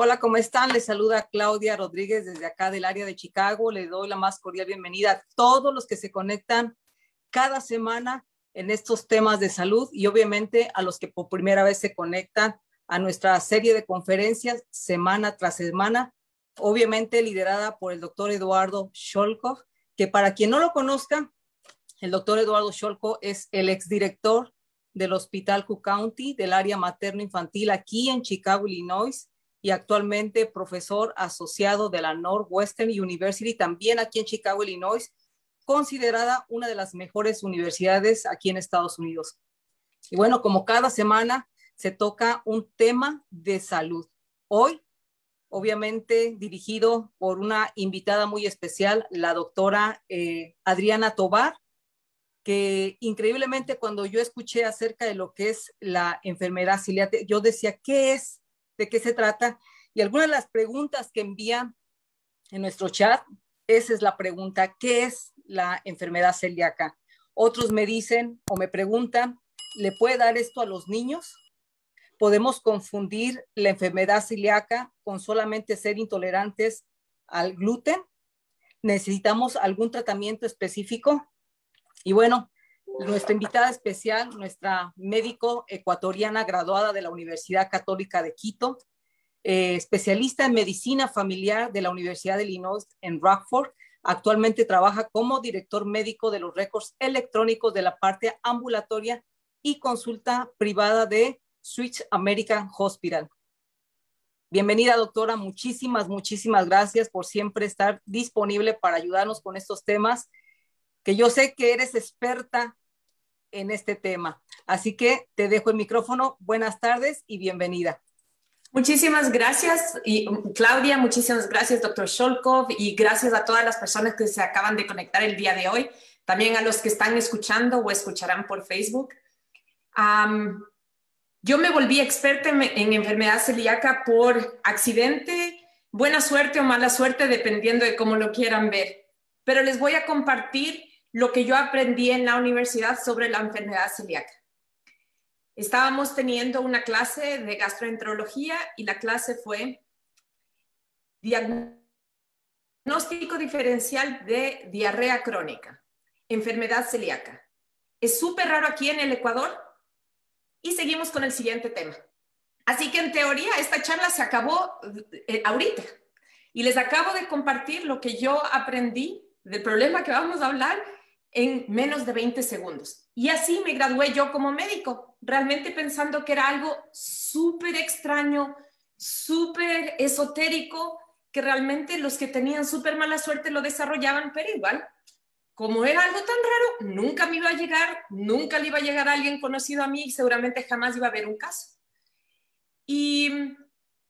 Hola, ¿cómo están? Les saluda Claudia Rodríguez desde acá del área de Chicago. Le doy la más cordial bienvenida a todos los que se conectan cada semana en estos temas de salud y obviamente a los que por primera vez se conectan a nuestra serie de conferencias semana tras semana, obviamente liderada por el doctor Eduardo Sholkov, que para quien no lo conozca, el doctor Eduardo Sholkov es el exdirector del Hospital Cook County del área materno-infantil aquí en Chicago, Illinois, y actualmente profesor asociado de la Northwestern University, también aquí en Chicago, Illinois, considerada una de las mejores universidades aquí en Estados Unidos. Y bueno, como cada semana se toca un tema de salud. Hoy, obviamente, dirigido por una invitada muy especial, la doctora eh, Adriana Tobar, que increíblemente cuando yo escuché acerca de lo que es la enfermedad celiaca, yo decía, ¿qué es? ¿De qué se trata? Y algunas de las preguntas que envían en nuestro chat, esa es la pregunta, ¿qué es la enfermedad celíaca? Otros me dicen o me preguntan, ¿le puede dar esto a los niños? ¿Podemos confundir la enfermedad celíaca con solamente ser intolerantes al gluten? ¿Necesitamos algún tratamiento específico? Y bueno, nuestra invitada especial, nuestra médico ecuatoriana graduada de la Universidad Católica de Quito, eh, especialista en medicina familiar de la Universidad de Illinois en Rockford. Actualmente trabaja como director médico de los récords electrónicos de la parte ambulatoria y consulta privada de Switch American Hospital. Bienvenida, doctora. Muchísimas, muchísimas gracias por siempre estar disponible para ayudarnos con estos temas que yo sé que eres experta en este tema. Así que te dejo el micrófono. Buenas tardes y bienvenida. Muchísimas gracias, y, Claudia, muchísimas gracias, doctor Sholkov, y gracias a todas las personas que se acaban de conectar el día de hoy, también a los que están escuchando o escucharán por Facebook. yo me volví experta en enfermedad celíaca por accidente, buena suerte o mala suerte, dependiendo de cómo lo quieran ver. Pero les voy a compartir lo que yo aprendí en la universidad sobre la enfermedad celíaca. Estábamos teniendo una clase de gastroenterología y la clase fue diagnóstico diferencial de diarrea crónica, enfermedad celíaca. Es súper raro aquí en el Ecuador y seguimos con el siguiente tema. Así que en teoría esta charla se acabó eh, ahorita y les acabo de compartir lo que yo aprendí del problema que vamos a hablar en menos de 20 segundos. Y así me gradué yo como médico, realmente pensando que era algo súper extraño, súper esotérico, que realmente los que tenían súper mala suerte lo desarrollaban, pero igual, como era algo tan raro, nunca me iba a llegar, nunca le iba a llegar a alguien conocido a mí y seguramente jamás iba a haber un caso. Y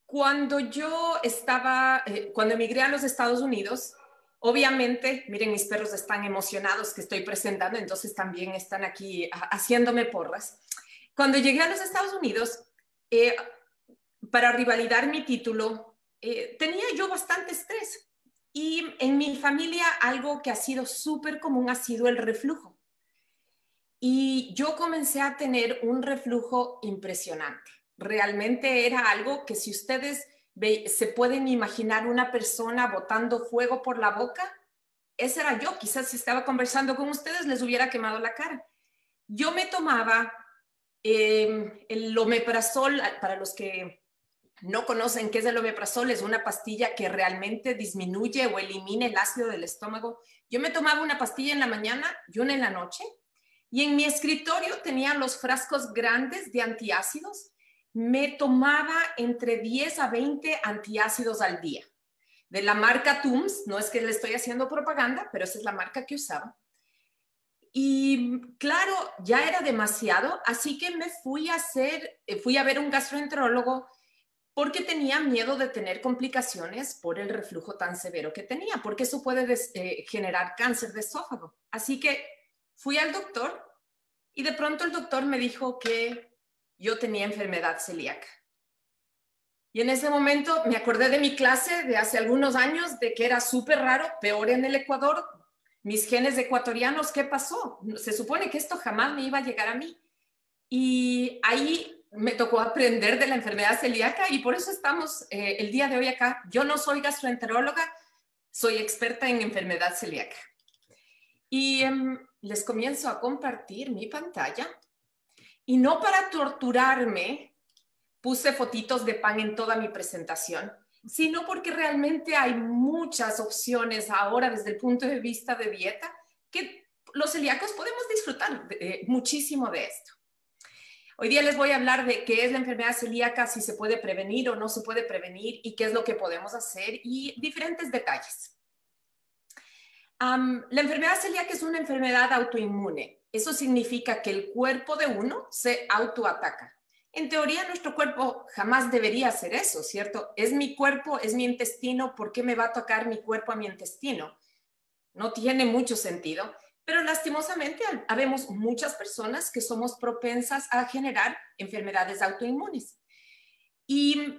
cuando yo estaba, eh, cuando emigré a los Estados Unidos, Obviamente, miren, mis perros están emocionados que estoy presentando, entonces también están aquí haciéndome porras. Cuando llegué a los Estados Unidos, eh, para rivalidar mi título, eh, tenía yo bastante estrés. Y en mi familia algo que ha sido súper común ha sido el reflujo. Y yo comencé a tener un reflujo impresionante. Realmente era algo que si ustedes ¿Se pueden imaginar una persona botando fuego por la boca? Ese era yo. Quizás si estaba conversando con ustedes les hubiera quemado la cara. Yo me tomaba em, el omeprazol, para los que no conocen qué es el omeprazol, es una pastilla que realmente disminuye o elimina el ácido del estómago. Yo me tomaba una pastilla en la mañana y una en la noche. Y en mi escritorio tenía los frascos grandes de antiácidos me tomaba entre 10 a 20 antiácidos al día. De la marca Tums, no es que le estoy haciendo propaganda, pero esa es la marca que usaba. Y claro, ya era demasiado, así que me fui a hacer, eh, fui a ver un gastroenterólogo porque tenía miedo de tener complicaciones por el reflujo tan severo que tenía, porque eso puede eh, generar cáncer de esófago. Así que fui al doctor y de pronto el doctor me dijo que yo tenía enfermedad celíaca. Y en ese momento me acordé de mi clase de hace algunos años, de que era súper raro, peor en el Ecuador, mis genes ecuatorianos, ¿qué pasó? Se supone que esto jamás me iba a llegar a mí. Y ahí me tocó aprender de la enfermedad celíaca y por eso estamos eh, el día de hoy acá. Yo no soy gastroenteróloga, soy experta en enfermedad celíaca. Y em, les comienzo a compartir mi pantalla. Y no para torturarme, puse fotitos de pan en toda mi presentación, sino porque realmente hay muchas opciones ahora desde el punto de vista de dieta que los celíacos podemos disfrutar eh, muchísimo de esto. Hoy día les voy a hablar de qué es la enfermedad celíaca, si se puede prevenir o no se puede prevenir y qué es lo que podemos hacer y diferentes detalles. la enfermedad celíaca es una enfermedad autoinmune. Eso significa que el cuerpo de uno se autoataca. En teoría, nuestro cuerpo jamás debería hacer eso, ¿cierto? Es mi cuerpo, es mi intestino, ¿por qué me va a tocar mi cuerpo a mi intestino? No tiene mucho sentido. Pero lastimosamente habemos muchas personas que somos propensas a generar enfermedades autoinmunes. Y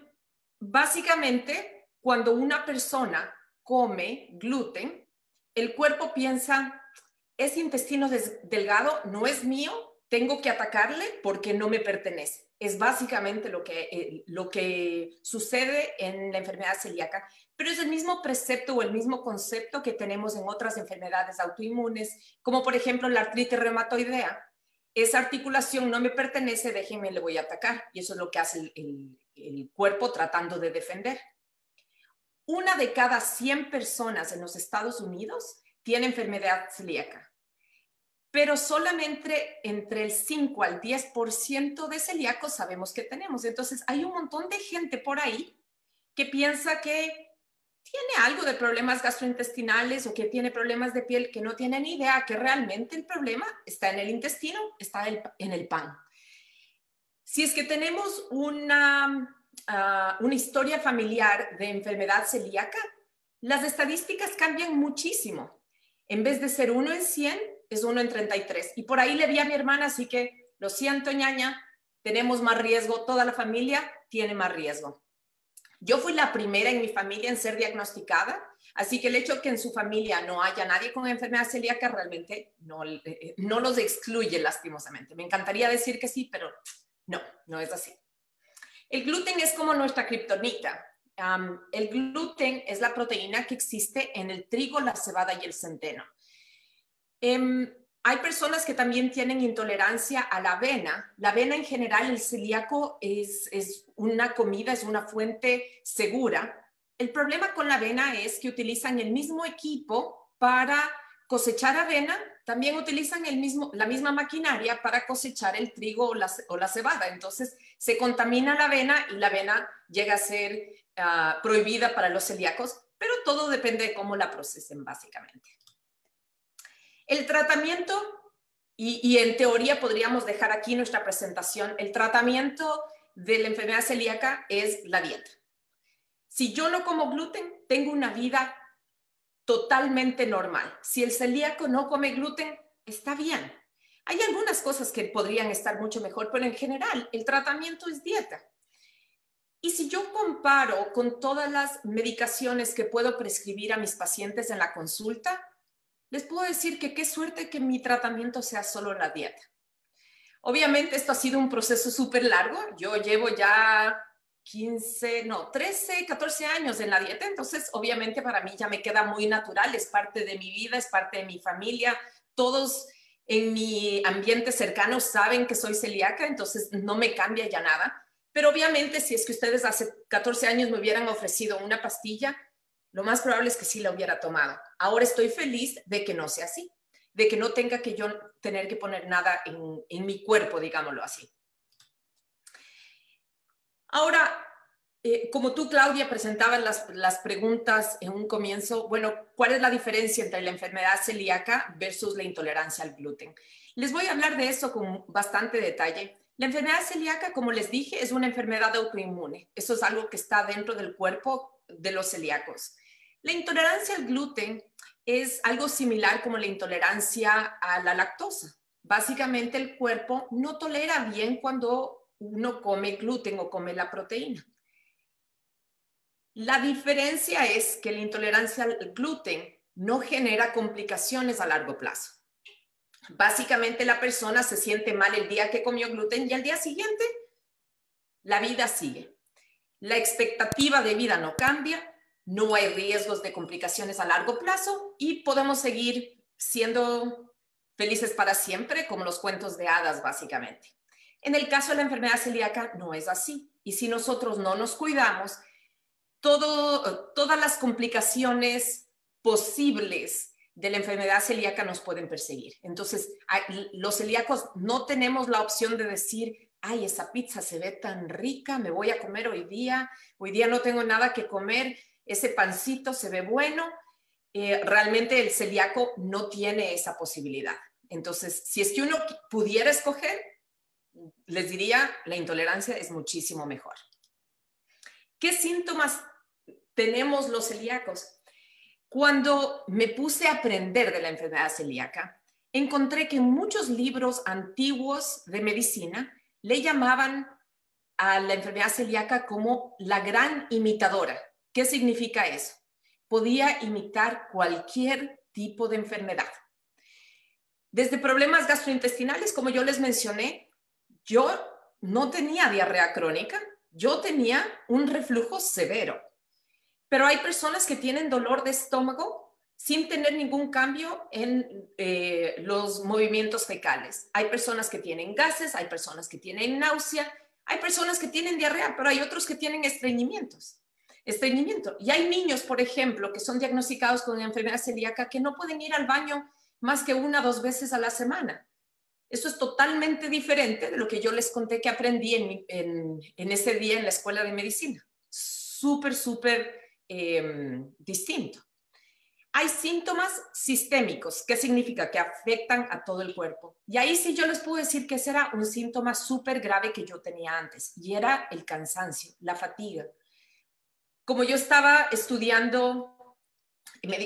básicamente, cuando una persona come gluten, el cuerpo piensa, ese intestino delgado no es mío, tengo que atacarle porque no me pertenece es básicamente lo que, eh, lo que sucede en la enfermedad celíaca, pero es el mismo precepto o el mismo concepto que tenemos en otras enfermedades autoinmunes, como por ejemplo la artritis reumatoidea. Esa articulación no me pertenece, déjenme, le voy a atacar. Y eso es lo que hace el, el cuerpo tratando de defender. Una de cada 100 personas en los Estados Unidos tiene enfermedad celíaca pero solamente entre el 5 al 10% de celíacos sabemos que tenemos. Entonces, hay un montón de gente por ahí que piensa que tiene algo de problemas gastrointestinales o que tiene problemas de piel, que no tienen idea que realmente el problema está en el intestino, está en el pan. Si es que tenemos una, ah, una historia familiar de enfermedad celíaca, las estadísticas cambian muchísimo. En vez de ser uno en 100, es uno en 33. Y por ahí le vi a mi hermana, así que lo siento, ñaña, tenemos más riesgo, toda la familia tiene más riesgo. Yo fui la primera en mi familia en ser diagnosticada, así que el hecho que en su familia no haya nadie con enfermedad celíaca realmente no, eh, no los excluye lastimosamente. Me encantaría decir que sí, pero no, no es así. El gluten es como nuestra kriptonita. el gluten es la proteína que existe en el trigo, la cebada y el centeno. Em, hay personas que también tienen intolerancia a la avena. La avena en general, el celíaco es, una comida, es una fuente segura. El problema con la avena es que utilizan el mismo equipo para cosechar avena, también utilizan el mismo, la misma maquinaria para cosechar el trigo o la, o la cebada. Entonces se contamina la avena y la avena llega a ser ah, prohibida para los celíacos, pero todo depende de cómo la procesen básicamente. El tratamiento, y, en teoría podríamos dejar aquí nuestra presentación, el tratamiento de la enfermedad celíaca es la dieta. Si yo no como gluten, tengo una vida totalmente normal. Si el celíaco no come gluten, está bien. Hay algunas cosas que podrían estar mucho mejor, pero en general el tratamiento es dieta. Y si yo comparo con todas las medicaciones que puedo prescribir a mis pacientes en la consulta, les puedo decir que qué suerte que mi tratamiento sea solo la dieta. Obviamente esto ha sido un proceso súper largo. Yo llevo ya 15, no, 13, 14 años en la dieta, entonces obviamente para mí ya me queda muy natural, es parte de mi vida, es parte de mi familia. Todos en mi ambiente cercano saben que soy celíaca, entonces no me cambia ya nada. Pero obviamente si es que ustedes hace 14 años me hubieran ofrecido una pastilla, lo más probable es que sí la hubiera tomado. Ahora estoy feliz de que no sea así, de que no tenga que yo tener que poner nada en, mi cuerpo, digámoslo así. Ahora, eh, como tú, Claudia, presentabas las, las, preguntas en un comienzo, bueno, ¿cuál es la diferencia entre la enfermedad celíaca versus la intolerancia al gluten? Les voy a hablar de eso con bastante detalle. La enfermedad celíaca, como les dije, es una enfermedad autoinmune. Eso es algo que está dentro del cuerpo de los celíacos. La intolerancia al gluten es algo similar como la intolerancia a la lactosa. Básicamente el cuerpo no tolera bien cuando uno come gluten o come la proteína. La diferencia es que la intolerancia al gluten no genera complicaciones a largo plazo. Básicamente la persona se siente mal el día que comió gluten y al día siguiente la vida sigue. La expectativa de vida no cambia, no hay riesgos de complicaciones a largo plazo y podemos seguir siendo felices para siempre, como los cuentos de hadas, básicamente. En el caso de la enfermedad celíaca, no es así. Y si nosotros no nos cuidamos, todas las complicaciones posibles de la enfermedad celíaca nos pueden perseguir. Entonces, los celíacos no tenemos la opción de decir, ay, esa pizza se ve tan rica, me voy a comer hoy día, hoy día no tengo nada que comer, ese pancito se ve bueno. Eh, realmente el celíaco no tiene esa posibilidad. Entonces, si es que uno pudiera escoger, les diría, la intolerancia es muchísimo mejor. ¿Qué síntomas tenemos los celíacos? Cuando me puse a aprender de la enfermedad celíaca, encontré que muchos libros antiguos de medicina le llamaban a la enfermedad celíaca como la gran imitadora. ¿Qué significa eso? Podía imitar cualquier tipo de enfermedad. Desde problemas gastrointestinales, como yo les mencioné, yo no tenía diarrea crónica, yo tenía un reflujo severo. Pero hay personas que tienen dolor de estómago sin tener ningún cambio en eh, los movimientos fecales. Hay personas que tienen gases, hay personas que tienen náusea, hay personas que tienen diarrea, pero hay otros que tienen estreñimientos. Estreñimiento. Y hay niños, por ejemplo, que son diagnosticados con enfermedad celíaca que no pueden ir al baño más que una o dos veces a la semana. Eso es totalmente diferente de lo que yo les conté que aprendí en, en ese día en la escuela de medicina. Súper, súper Em, distinto. Hay síntomas sistémicos, ¿qué significa? Que afectan a todo el cuerpo. Y ahí sí yo les puedo decir que ese era un síntoma súper grave que yo tenía antes, y era el cansancio, la fatiga. Como yo estaba estudiando,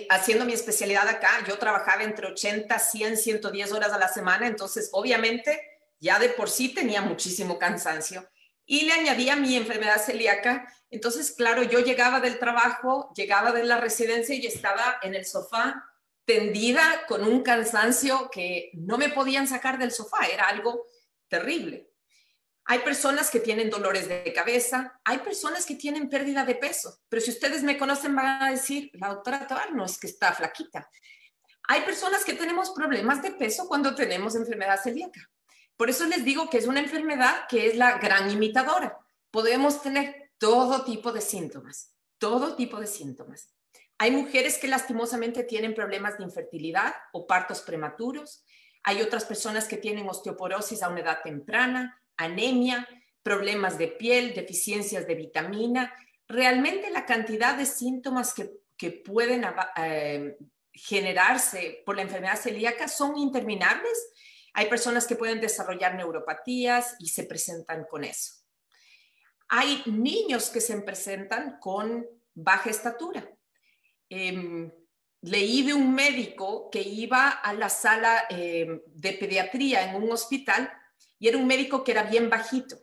haciendo mi especialidad acá, yo trabajaba entre 80, 100, 110 horas a la semana, entonces obviamente ya de por sí tenía muchísimo cansancio y le añadía mi enfermedad celíaca. Entonces, claro, yo llegaba del trabajo, llegaba de la residencia y estaba en el sofá tendida con un cansancio que no me podían sacar del sofá, era algo terrible. Hay personas que tienen dolores de cabeza, hay personas que tienen pérdida de peso, pero si ustedes me conocen van a decir, la doctora Tobar no es que está flaquita. Hay personas que tenemos problemas de peso cuando tenemos enfermedad celíaca. Por eso les digo que es una enfermedad que es la gran imitadora. Podemos tener todo tipo de síntomas, todo tipo de síntomas. Hay mujeres que lastimosamente tienen problemas de infertilidad o partos prematuros. Hay otras personas que tienen osteoporosis a una edad temprana, anemia, problemas de piel, deficiencias de vitamina. Realmente la cantidad de síntomas que, pueden eh, generarse por la enfermedad celíaca son interminables hay personas que pueden desarrollar neuropatías y se presentan con eso. Hay niños que se presentan con baja estatura. Em, leí de un médico que iba a la sala em, de pediatría en un hospital y era un médico que era bien bajito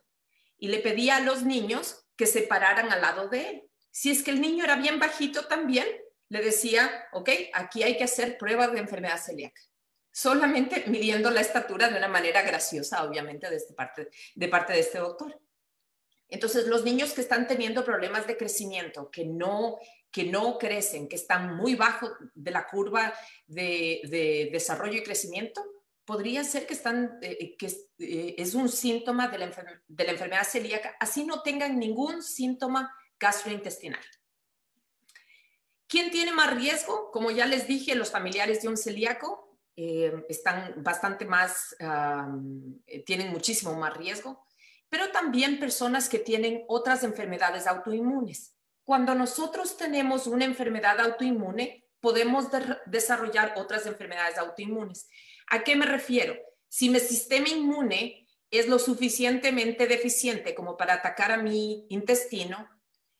y le pedía a los niños que se pararan al lado de él. Si es que el niño era bien bajito también, le decía, ok, aquí hay que hacer pruebas de enfermedad celíaca solamente midiendo la estatura de una manera graciosa, obviamente, de, este parte, de parte de este doctor. Entonces, los niños que están teniendo problemas de crecimiento, que no, que no crecen, que están muy bajo de la curva de, desarrollo y crecimiento, podría ser que, están, eh, que eh, es un síntoma de la, enfermedad celíaca, así no tengan ningún síntoma gastrointestinal. ¿Quién tiene más riesgo? Como ya les dije, los familiares de un celíaco, eh, están bastante más, tienen muchísimo más riesgo, pero también personas que tienen otras enfermedades autoinmunes. Cuando nosotros tenemos una enfermedad autoinmune, podemos desarrollar otras enfermedades autoinmunes. ¿A qué me refiero? Si mi sistema inmune es lo suficientemente deficiente como para atacar a mi intestino,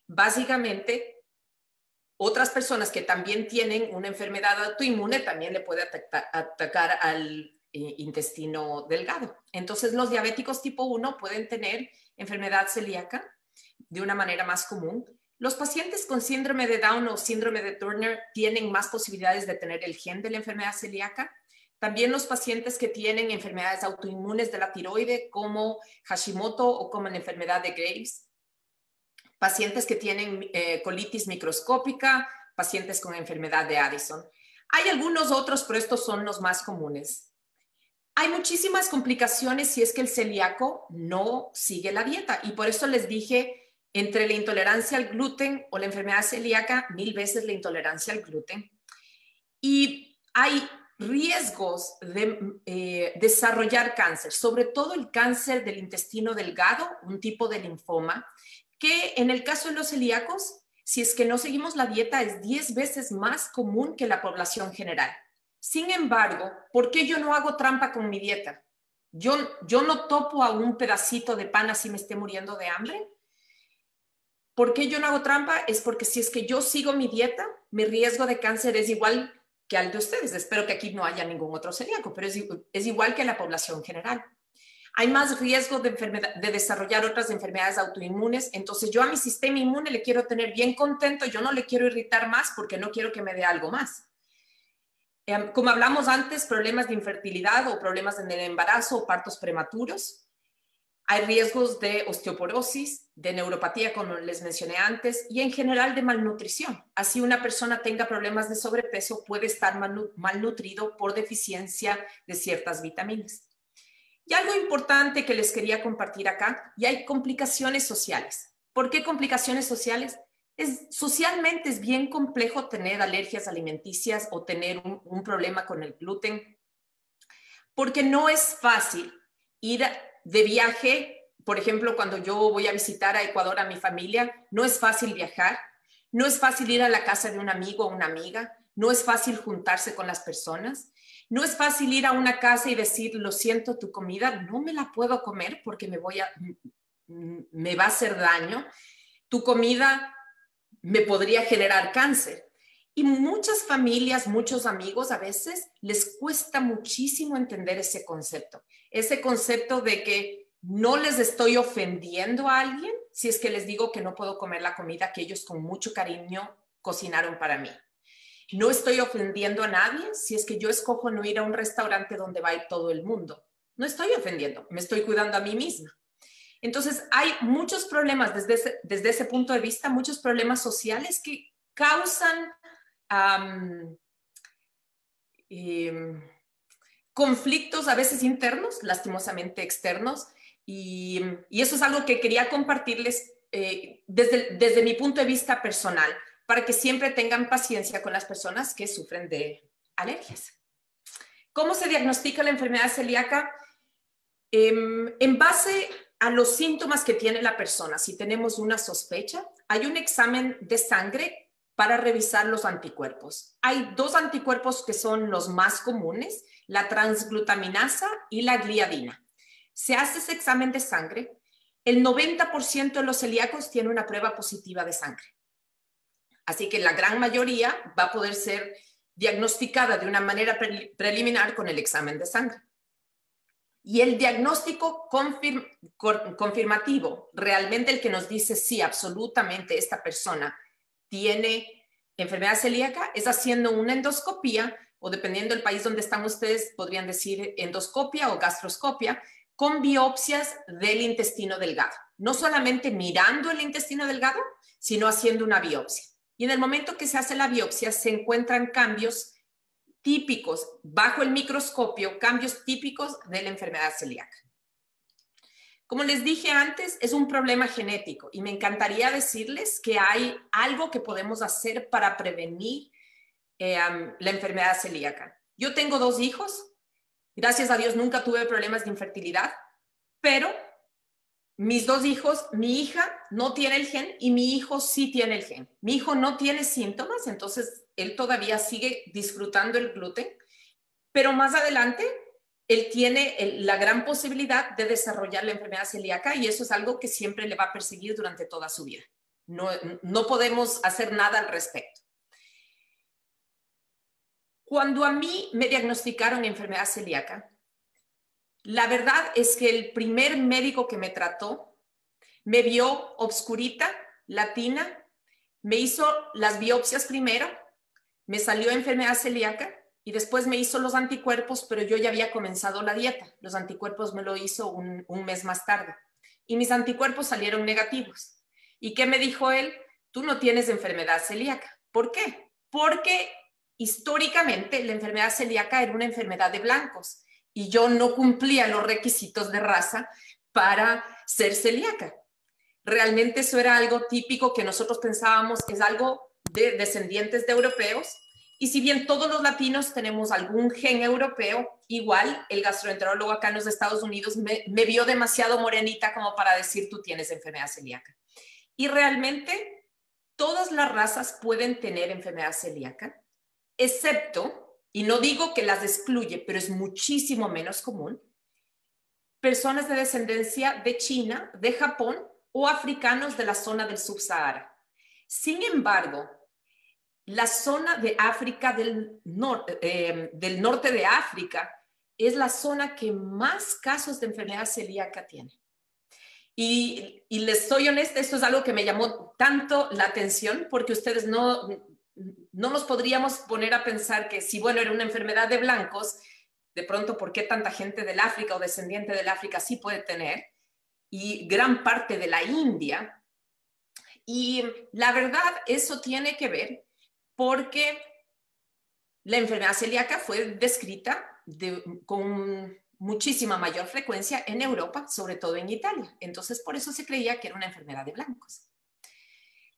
básicamente otras personas que también tienen una enfermedad autoinmune también le puede atacar, al eh, intestino delgado. Entonces, los diabéticos tipo 1 pueden tener enfermedad celíaca de una manera más común. Los pacientes con síndrome de Down o síndrome de Turner tienen más posibilidades de tener el gen de la enfermedad celíaca, también los pacientes que tienen enfermedades autoinmunes de la tiroide como Hashimoto o como la enfermedad de Graves, pacientes que tienen eh, colitis microscópica, pacientes con enfermedad de Addison. Hay algunos otros, pero estos son los más comunes. Hay muchísimas complicaciones si es que el celíaco no sigue la dieta y por eso les dije entre la intolerancia al gluten o la enfermedad celíaca, mil veces la intolerancia al gluten. Y hay riesgos de eh, desarrollar cáncer, sobre todo el cáncer del intestino delgado, un tipo de linfoma, que en el caso de los celíacos, si es que no seguimos la dieta, es 10 veces más común que la población general. Sin embargo, ¿por qué yo no hago trampa con mi dieta? Yo, yo no topo a un pedacito de pan así me esté muriendo de hambre. ¿Por qué yo no hago trampa? Es porque si es que yo sigo mi dieta, mi riesgo de cáncer es igual que al de ustedes. Espero que aquí no haya ningún otro celíaco, pero es, igual que la población general. Hay más riesgo de, de desarrollar otras enfermedades autoinmunes, entonces yo a mi sistema inmune le quiero tener bien contento, yo no le quiero irritar más porque no quiero que me dé algo más. Em, como hablamos antes, problemas de infertilidad o problemas en el embarazo o partos prematuros. Hay riesgos de osteoporosis, de neuropatía, como les mencioné antes, y en general de malnutrición. Así una persona tenga problemas de sobrepeso, puede estar malnutrido por deficiencia de ciertas vitaminas. Y algo importante que les quería compartir acá, y hay complicaciones sociales. ¿Por qué complicaciones sociales? Es, socialmente es bien complejo tener alergias alimenticias o tener un, un problema con el gluten, porque no es fácil ir de viaje, por ejemplo, cuando yo voy a visitar a Ecuador a mi familia, no es fácil viajar, no es fácil ir a la casa de un amigo o una amiga, no es fácil juntarse con las personas, no es fácil ir a una casa y decir, lo siento, tu comida no me la puedo comer porque me voy a, me va a hacer daño, tu comida me podría generar cáncer. Y muchas familias, muchos amigos a veces les cuesta muchísimo entender ese concepto, ese concepto de que no les estoy ofendiendo a alguien si es que les digo que no puedo comer la comida que ellos con mucho cariño cocinaron para mí. No estoy ofendiendo a nadie si es que yo escojo no ir a un restaurante donde va ir todo el mundo. No estoy ofendiendo, me estoy cuidando a mí misma. Entonces, hay muchos problemas desde ese, desde ese punto de vista, muchos problemas sociales que causan Em, conflictos a veces internos, lastimosamente externos, y, eso es algo que quería compartirles eh, desde, desde mi punto de vista personal, para que siempre tengan paciencia con las personas que sufren de alergias. ¿Cómo se diagnostica la enfermedad celíaca? Em, en base a los síntomas que tiene la persona, si tenemos una sospecha, hay un examen de sangre para revisar los anticuerpos. Hay dos anticuerpos que son los más comunes, la transglutaminasa y la gliadina. Se hace ese examen de sangre, el 90% de los celíacos tiene una prueba positiva de sangre. Así que la gran mayoría va a poder ser diagnosticada de una manera preliminar con el examen de sangre. Y el diagnóstico confirmativo, realmente el que nos dice, sí, absolutamente esta persona tiene enfermedad celíaca es haciendo una endoscopía o dependiendo del país donde están ustedes, podrían decir endoscopia o gastroscopia, con biopsias del intestino delgado. No solamente mirando el intestino delgado, sino haciendo una biopsia. Y en el momento que se hace la biopsia, se encuentran cambios típicos bajo el microscopio, cambios típicos de la enfermedad celíaca. Como les dije antes, es un problema genético y me encantaría decirles que hay algo que podemos hacer para prevenir eh, la enfermedad celíaca. Yo tengo dos hijos, gracias a Dios nunca tuve problemas de infertilidad, pero mis dos hijos, mi hija no tiene el gen y mi hijo sí tiene el gen. Mi hijo no tiene síntomas, entonces él todavía sigue disfrutando el gluten, pero más adelante él tiene la gran posibilidad de desarrollar la enfermedad celíaca y eso es algo que siempre le va a perseguir durante toda su vida. No, no podemos hacer nada al respecto. Cuando a mí me diagnosticaron enfermedad celíaca, la verdad es que el primer médico que me trató me vio obscurita, latina, me hizo las biopsias primero, me salió enfermedad celíaca y después me hizo los anticuerpos, pero yo ya había comenzado la dieta. Los anticuerpos me lo hizo un, mes más tarde y mis anticuerpos salieron negativos. ¿Y qué me dijo él? Tú no tienes enfermedad celíaca. ¿Por qué? Porque históricamente la enfermedad celíaca era una enfermedad de blancos y yo no cumplía los requisitos de raza para ser celíaca. Realmente eso era algo típico que nosotros pensábamos es algo de descendientes de europeos y si bien todos los latinos tenemos algún gen europeo, igual el gastroenterólogo acá en los Estados Unidos me, vio demasiado morenita como para decir tú tienes enfermedad celíaca. Y realmente todas las razas pueden tener enfermedad celíaca, excepto, y no digo que las excluye, pero es muchísimo menos común, personas de descendencia de China, de Japón o africanos de la zona del subsahara. Sin embargo, la zona de África del, eh, del norte de África es la zona que más casos de enfermedad celíaca tiene. Y, y, les soy honesta, esto es algo que me llamó tanto la atención porque ustedes no, no nos podríamos poner a pensar que si, bueno, era una enfermedad de blancos, de pronto, ¿por qué tanta gente del África o descendiente del África sí puede tener? Y gran parte de la India. Y la verdad, eso tiene que ver porque la enfermedad celíaca fue descrita con muchísima mayor frecuencia en Europa, sobre todo en Italia. Entonces, por eso se creía que era una enfermedad de blancos.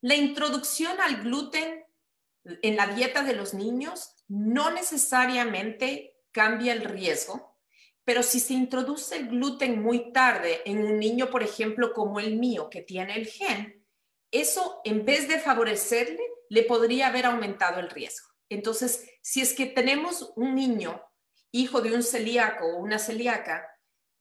La introducción al gluten en la dieta de los niños no necesariamente cambia el riesgo, pero si se introduce el gluten muy tarde en un niño, por ejemplo, como el mío, que tiene el gen, eso en vez de favorecerle, le podría haber aumentado el riesgo. Entonces, si es que tenemos un niño, hijo de un celíaco o una celíaca,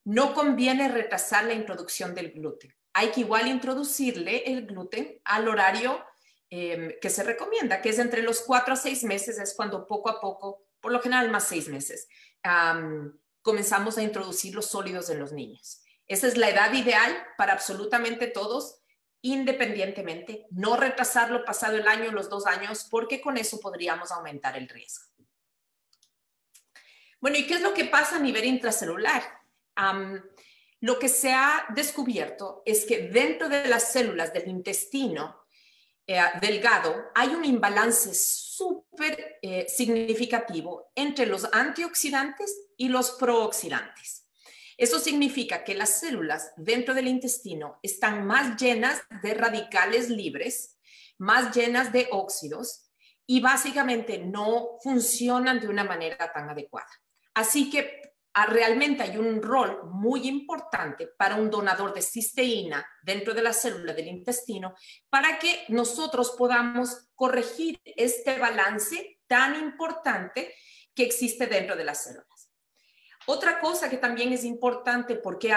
no conviene retrasar la introducción del gluten. Hay que igual introducirle el gluten al horario em, que se recomienda, que es entre los cuatro a seis meses, es cuando poco a poco, por lo general más seis meses, comenzamos a introducir los sólidos en los niños. Esa es la edad ideal para absolutamente todos independientemente, no retrasarlo pasado el año, los dos años, porque con eso podríamos aumentar el riesgo. Bueno, ¿y qué es lo que pasa a nivel intracelular? lo que se ha descubierto es que dentro de las células del intestino eh, delgado hay un imbalance súper eh, significativo entre los antioxidantes y los prooxidantes. Eso significa que las células dentro del intestino están más llenas de radicales libres, más llenas de óxidos y básicamente no funcionan de una manera tan adecuada. Así que ah, realmente hay un rol muy importante para un donador de cisteína dentro de la célula del intestino para que nosotros podamos corregir este balance tan importante que existe dentro de las células. Otra cosa que también es importante porque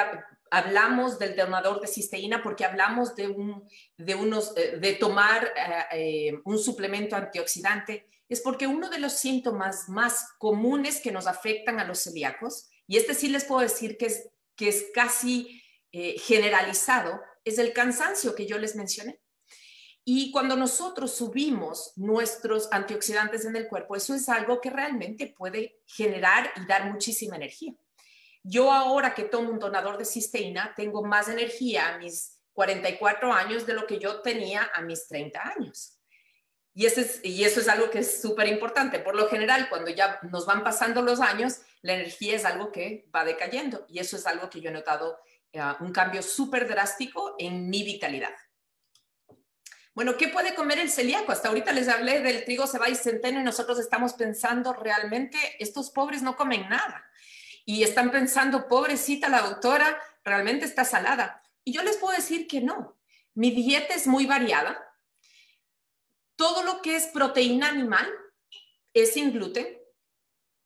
hablamos del donador de cisteína, porque hablamos de, un, de, unos, eh, de tomar eh, eh, un suplemento antioxidante, es porque uno de los síntomas más comunes que nos afectan a los celíacos, y este sí les puedo decir que es, que es casi generalizado, es el cansancio que yo les mencioné. Y cuando nosotros subimos nuestros antioxidantes en el cuerpo, eso es algo que realmente puede generar y dar muchísima energía. Yo ahora que tomo un donador de cisteína, tengo más energía a mis 44 años de lo que yo tenía a mis 30 años. Y, eso es algo que es súper importante. Por lo general, cuando ya nos van pasando los años, la energía es algo que va decayendo. Y eso es algo que yo he notado eh, un cambio súper drástico en mi vitalidad. Bueno, ¿qué puede comer el celíaco? Hasta ahorita les hablé del trigo, cebada y centeno y nosotros estamos pensando realmente, estos pobres no comen nada. Y están pensando, pobrecita la doctora, realmente está salada. Y yo les puedo decir que no. Mi dieta es muy variada. Todo lo que es proteína animal es sin gluten.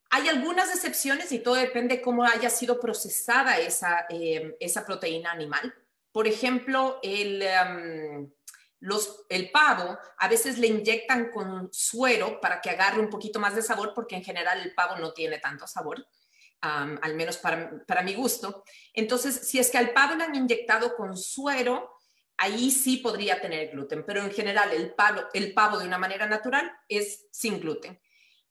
Hay algunas excepciones y todo depende cómo haya sido procesada esa, eh, esa proteína animal. Por ejemplo, el... Em, el pavo a veces le inyectan con suero para que agarre un poquito más de sabor, porque en general el pavo no tiene tanto sabor, al menos para, mi gusto. Entonces, si es que al pavo le han inyectado con suero, ahí sí podría tener gluten, pero en general el pavo, el pavo de una manera natural es sin gluten.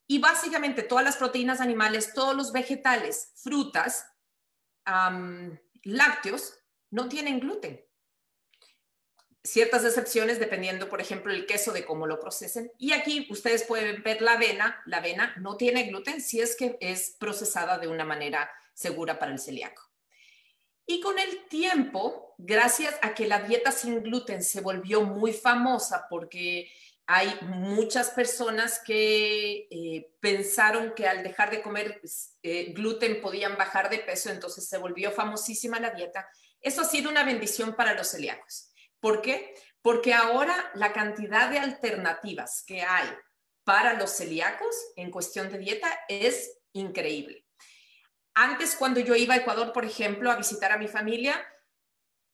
Y básicamente todas las proteínas animales, todos los vegetales, frutas, lácteos, no tienen gluten. Ciertas excepciones dependiendo, por ejemplo, el queso de cómo lo procesen. Y aquí ustedes pueden ver la avena. La avena no tiene gluten si es que es procesada de una manera segura para el celíaco. Y con el tiempo, gracias a que la dieta sin gluten se volvió muy famosa porque hay muchas personas que eh, pensaron que al dejar de comer eh, gluten podían bajar de peso, entonces se volvió famosísima la dieta. Eso ha sido una bendición para los celíacos. ¿Por qué? Porque ahora la cantidad de alternativas que hay para los celíacos en cuestión de dieta es increíble. Antes, cuando yo iba a Ecuador, por ejemplo, a visitar a mi familia,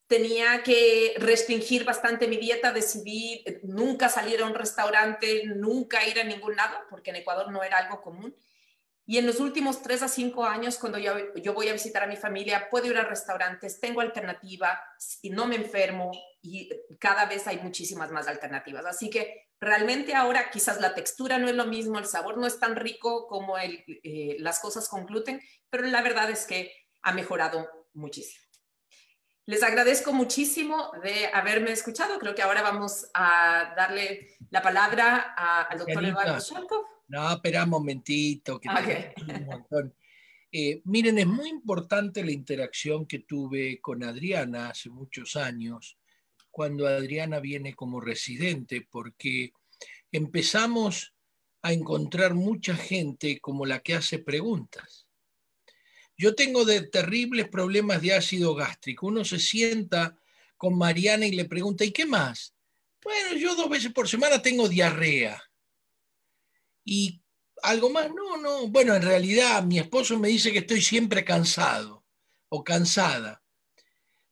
tenía que restringir bastante mi dieta, decidí nunca salir a un restaurante, nunca ir a ningún lado, porque en Ecuador no era algo común. Y en los últimos tres a cinco años, cuando yo, yo voy a visitar a mi familia, puedo ir a restaurantes, tengo alternativa y no me enfermo y cada vez hay muchísimas más alternativas. Así que realmente ahora quizás la textura no es lo mismo, el sabor no es tan rico como el, eh, las cosas con gluten, pero la verdad es que ha mejorado muchísimo. Les agradezco muchísimo de haberme escuchado. Creo que ahora vamos a darle la palabra al doctor Eduardo Sharkov. No, espera un momentito. Que un montón. Eh, miren, es muy importante la interacción que tuve con Adriana hace muchos años, cuando Adriana viene como residente, porque empezamos a encontrar mucha gente como la que hace preguntas. Yo tengo de terribles problemas de ácido gástrico. Uno se sienta con Mariana y le pregunta, ¿y qué más? Bueno, yo dos veces por semana tengo diarrea. ¿Y algo más? No, no. Bueno, en realidad mi esposo me dice que estoy siempre cansado o cansada.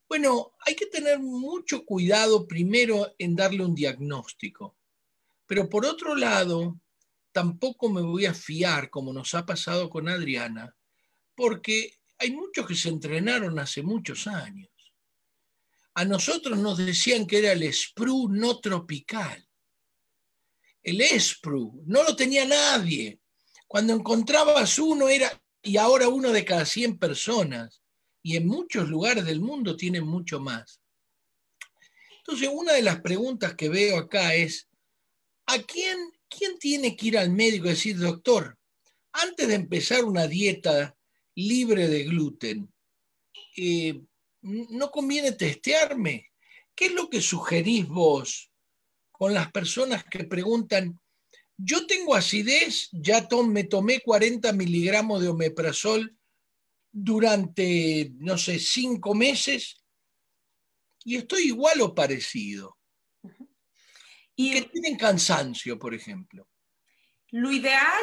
Bueno, hay que tener mucho cuidado primero en darle un diagnóstico. Pero por otro lado, tampoco me voy a fiar, como nos ha pasado con Adriana, porque hay muchos que se entrenaron hace muchos años. A nosotros nos decían que era el SPRU no tropical. El ESPRU no lo tenía nadie. Cuando encontrabas uno era, y ahora uno de cada 100 personas. Y en muchos lugares del mundo tienen mucho más. Entonces, una de las preguntas que veo acá es, ¿a quién, quién tiene que ir al médico y decir, doctor, antes de empezar una dieta libre de gluten, eh, no conviene testearme. ¿Qué es lo que sugerís vos con las personas que preguntan, yo tengo acidez, ya me tomé 40 miligramos de omeprazol durante, no sé, cinco meses y estoy igual o parecido? Y que tienen cansancio, por ejemplo. Lo ideal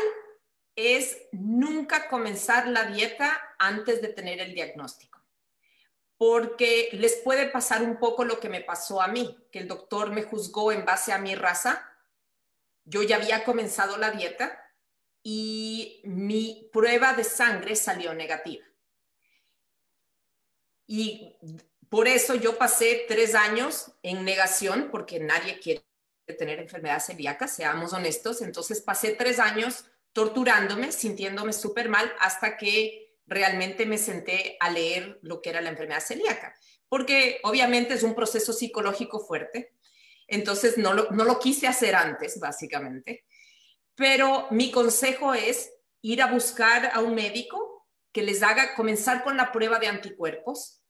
es nunca comenzar la dieta antes de tener el diagnóstico, porque les puede pasar un poco lo que me pasó a mí, que el doctor me juzgó en base a mi raza. Yo ya había comenzado la dieta y mi prueba de sangre salió negativa. Y por eso yo pasé tres años en negación, porque nadie quiere tener enfermedad celíaca, seamos honestos. Entonces pasé tres años torturándome, sintiéndome súper mal, hasta que realmente me senté a leer lo que era la enfermedad celíaca, porque obviamente es un proceso psicológico fuerte, entonces no lo, no lo quise hacer antes, básicamente, pero mi consejo es ir a buscar a un médico que les haga comenzar con la prueba de anticuerpos.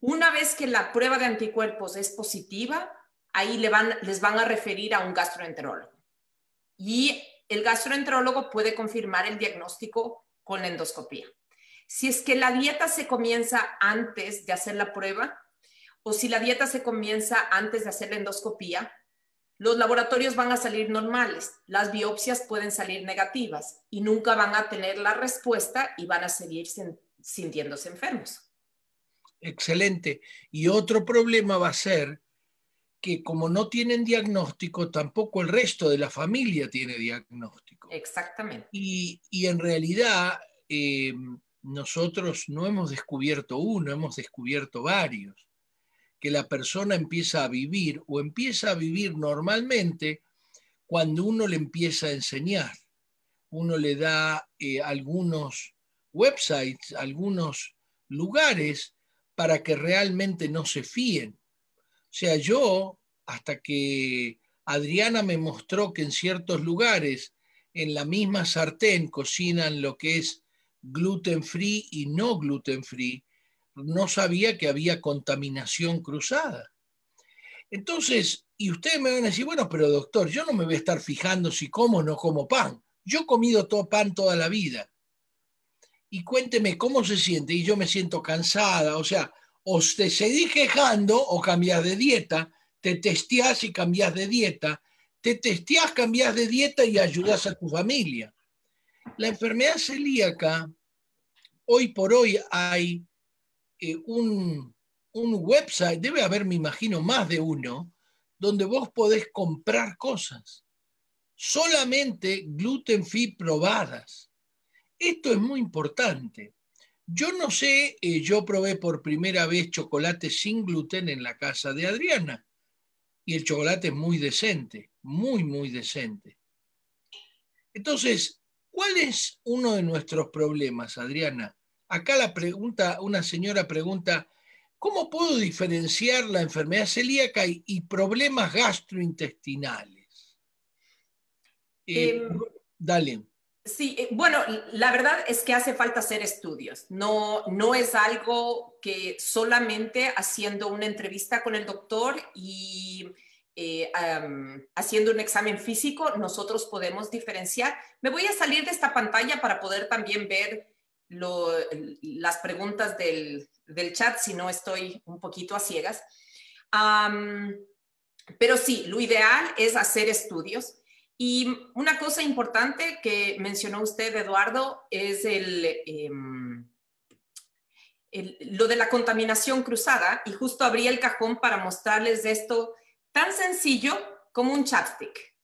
Una vez que la prueba de anticuerpos es positiva, ahí le van, les van a referir a un gastroenterólogo. Y el gastroenterólogo puede confirmar el diagnóstico con endoscopía. Si es que la dieta se comienza antes de hacer la prueba o si la dieta se comienza antes de hacer la endoscopía, los laboratorios van a salir normales, las biopsias pueden salir negativas y nunca van a tener la respuesta y van a seguir sintiéndose enfermos. Excelente. Y otro problema va a ser que como no tienen diagnóstico, tampoco el resto de la familia tiene diagnóstico. Exactamente. Y, en realidad eh, nosotros no hemos descubierto uno, hemos descubierto varios. Que la persona empieza a vivir o empieza a vivir normalmente cuando uno le empieza a enseñar. uno le da eh, algunos websites, algunos lugares para que realmente no se fíen. O sea, yo, hasta que Adriana me mostró que en ciertos lugares, en la misma sartén, cocinan lo que es gluten free y no gluten free, no sabía que había contaminación cruzada. Entonces, y ustedes me van a decir, bueno, pero doctor, yo no me voy a estar fijando si como o no como pan. Yo he comido todo pan toda la vida. Y cuénteme cómo se siente. Y yo me siento cansada. O sea, o te seguís quejando o cambias de dieta, te testeás y cambias de dieta, te testeás, cambias de dieta y ayudas a tu familia. La enfermedad celíaca, hoy por hoy hay eh, un, un website, debe haber, me imagino, más de uno, donde vos podés comprar cosas. Solamente gluten free probadas. Esto es muy importante. Yo no sé, eh, yo probé por primera vez chocolate sin gluten en la casa de Adriana. Y el chocolate es muy decente, muy, muy decente. Entonces, ¿cuál es uno de nuestros problemas, Adriana? Acá la pregunta, una señora pregunta, ¿cómo puedo diferenciar la enfermedad celíaca y, problemas gastrointestinales? Eh, em, dale. Sí, eh, bueno, la verdad es que hace falta hacer estudios. No, no es algo que solamente haciendo una entrevista con el doctor y eh, haciendo un examen físico nosotros podemos diferenciar. Me voy a salir de esta pantalla para poder también ver las preguntas del, chat, si no estoy un poquito a ciegas. pero sí, lo ideal es hacer estudios. Y una cosa importante que mencionó usted, Eduardo, es em, el, lo de la contaminación cruzada. Y justo abrí el cajón para mostrarles esto tan sencillo como un chapstick.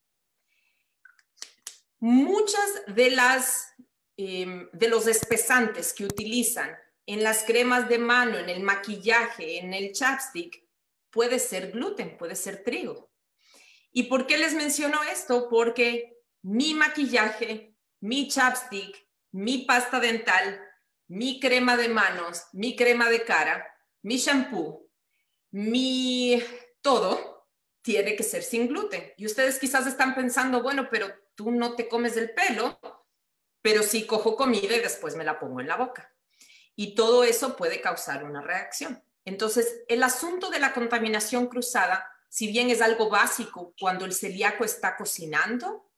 Muchas de las em, de los espesantes que utilizan en las cremas de mano, en el maquillaje, en el chapstick, puede ser gluten, puede ser trigo. ¿Y por qué les menciono esto? Porque mi maquillaje, mi chapstick, mi pasta dental, mi crema de manos, mi crema de cara, mi shampoo, mi todo tiene que ser sin gluten. Y ustedes quizás están pensando, bueno, pero tú no te comes el pelo, pero sí cojo comida y después me la pongo en la boca. Y todo eso puede causar una reacción. Entonces, el asunto de la contaminación cruzada si bien es algo básico cuando el celíaco está cocinando,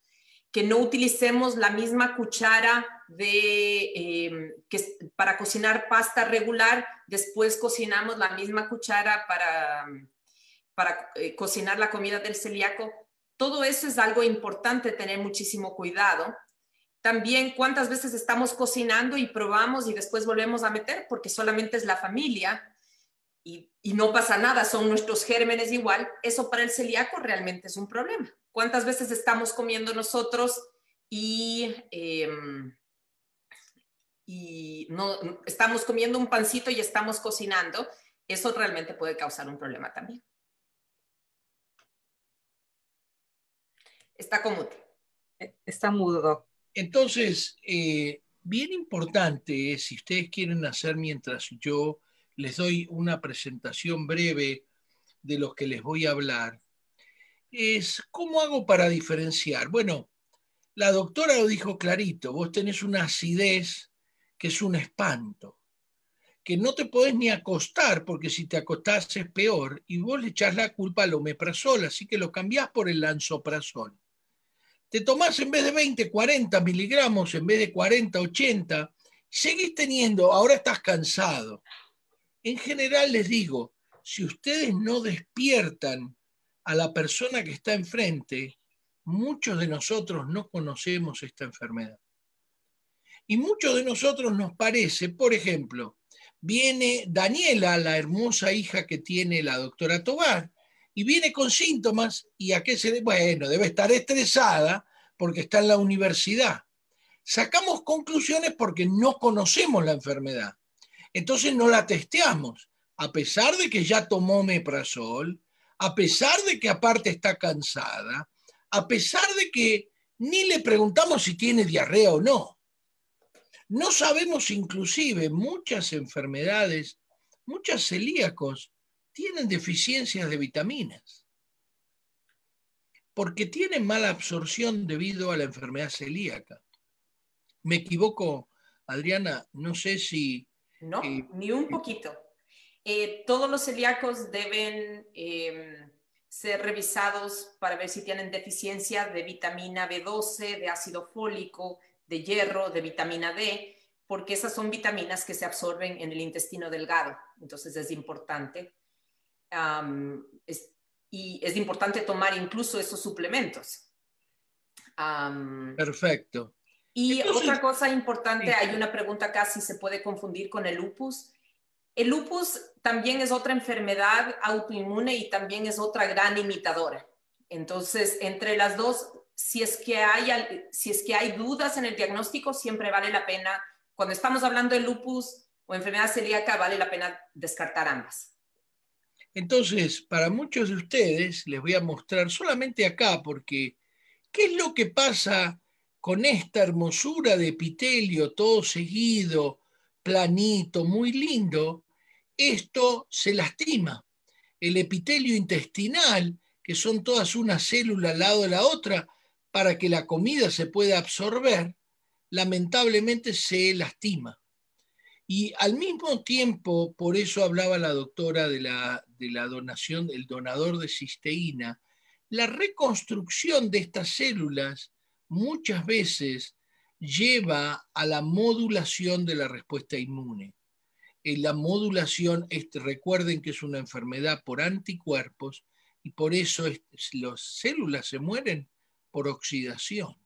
que no utilicemos la misma cuchara de, em, que, para cocinar pasta regular, después cocinamos la misma cuchara para, para eh, cocinar la comida del celíaco. Todo eso es algo importante, tener muchísimo cuidado. También cuántas veces estamos cocinando y probamos y después volvemos a meter porque solamente es la familia y, no pasa nada, son nuestros gérmenes igual, eso para el celíaco realmente es un problema. ¿Cuántas veces estamos comiendo nosotros y, em, y no, estamos comiendo un pancito y estamos cocinando? Eso realmente puede causar un problema también. Está como Está mudo. Entonces, eh, bien importante es, si ustedes quieren hacer mientras yo les doy una presentación breve de lo que les voy a hablar, es cómo hago para diferenciar. Bueno, la doctora lo dijo clarito, vos tenés una acidez que es un espanto, que no te podés ni acostar, porque si te acostás es peor, y vos le echás la culpa al omeprazol, así que lo cambiás por el lanzoprazol. Te tomás en vez de 20, 40 miligramos, en vez de 40, 80, seguís teniendo, ahora estás cansado, en general les digo, si ustedes no despiertan a la persona que está enfrente, muchos de nosotros no conocemos esta enfermedad. Y muchos de nosotros nos parece, por ejemplo, viene Daniela, la hermosa hija que tiene la doctora Tobar, y viene con síntomas y a qué se debe, bueno, debe estar estresada porque está en la universidad. Sacamos conclusiones porque no conocemos la enfermedad. Entonces no la testeamos, a pesar de que ya tomó meprazol, a pesar de que aparte está cansada, a pesar de que ni le preguntamos si tiene diarrea o no. No sabemos inclusive muchas enfermedades, muchos celíacos tienen deficiencias de vitaminas, porque tienen mala absorción debido a la enfermedad celíaca. ¿Me equivoco, Adriana? No sé si... No, eh, ni un poquito. Eh, todos los celíacos deben em, ser revisados para ver si tienen deficiencia de vitamina B12, de ácido fólico, de hierro, de vitamina D, porque esas son vitaminas que se absorben en el intestino delgado. Entonces es importante. Y es importante tomar incluso esos suplementos. Perfecto. Y otra cosa importante, hay una pregunta acá si se puede confundir con el lupus. El lupus también es otra enfermedad autoinmune y también es otra gran imitadora. Entonces, entre las dos, si es que hay, si es que hay dudas en el diagnóstico, siempre vale la pena, cuando estamos hablando de lupus o enfermedad celíaca, vale la pena descartar ambas. Entonces, para muchos de ustedes, les voy a mostrar solamente acá, porque ¿qué es lo que pasa con esta hermosura de epitelio todo seguido, planito, muy lindo? Esto se lastima. El epitelio intestinal, que son todas una célula al lado de la otra, para que la comida se pueda absorber, lamentablemente se lastima. Y al mismo tiempo, por eso hablaba la doctora de la, donación, el donador de cisteína, la reconstrucción de estas células muchas veces lleva a la modulación de la respuesta inmune. En la modulación, recuerden que es una enfermedad por anticuerpos y por eso las células se mueren por oxidación.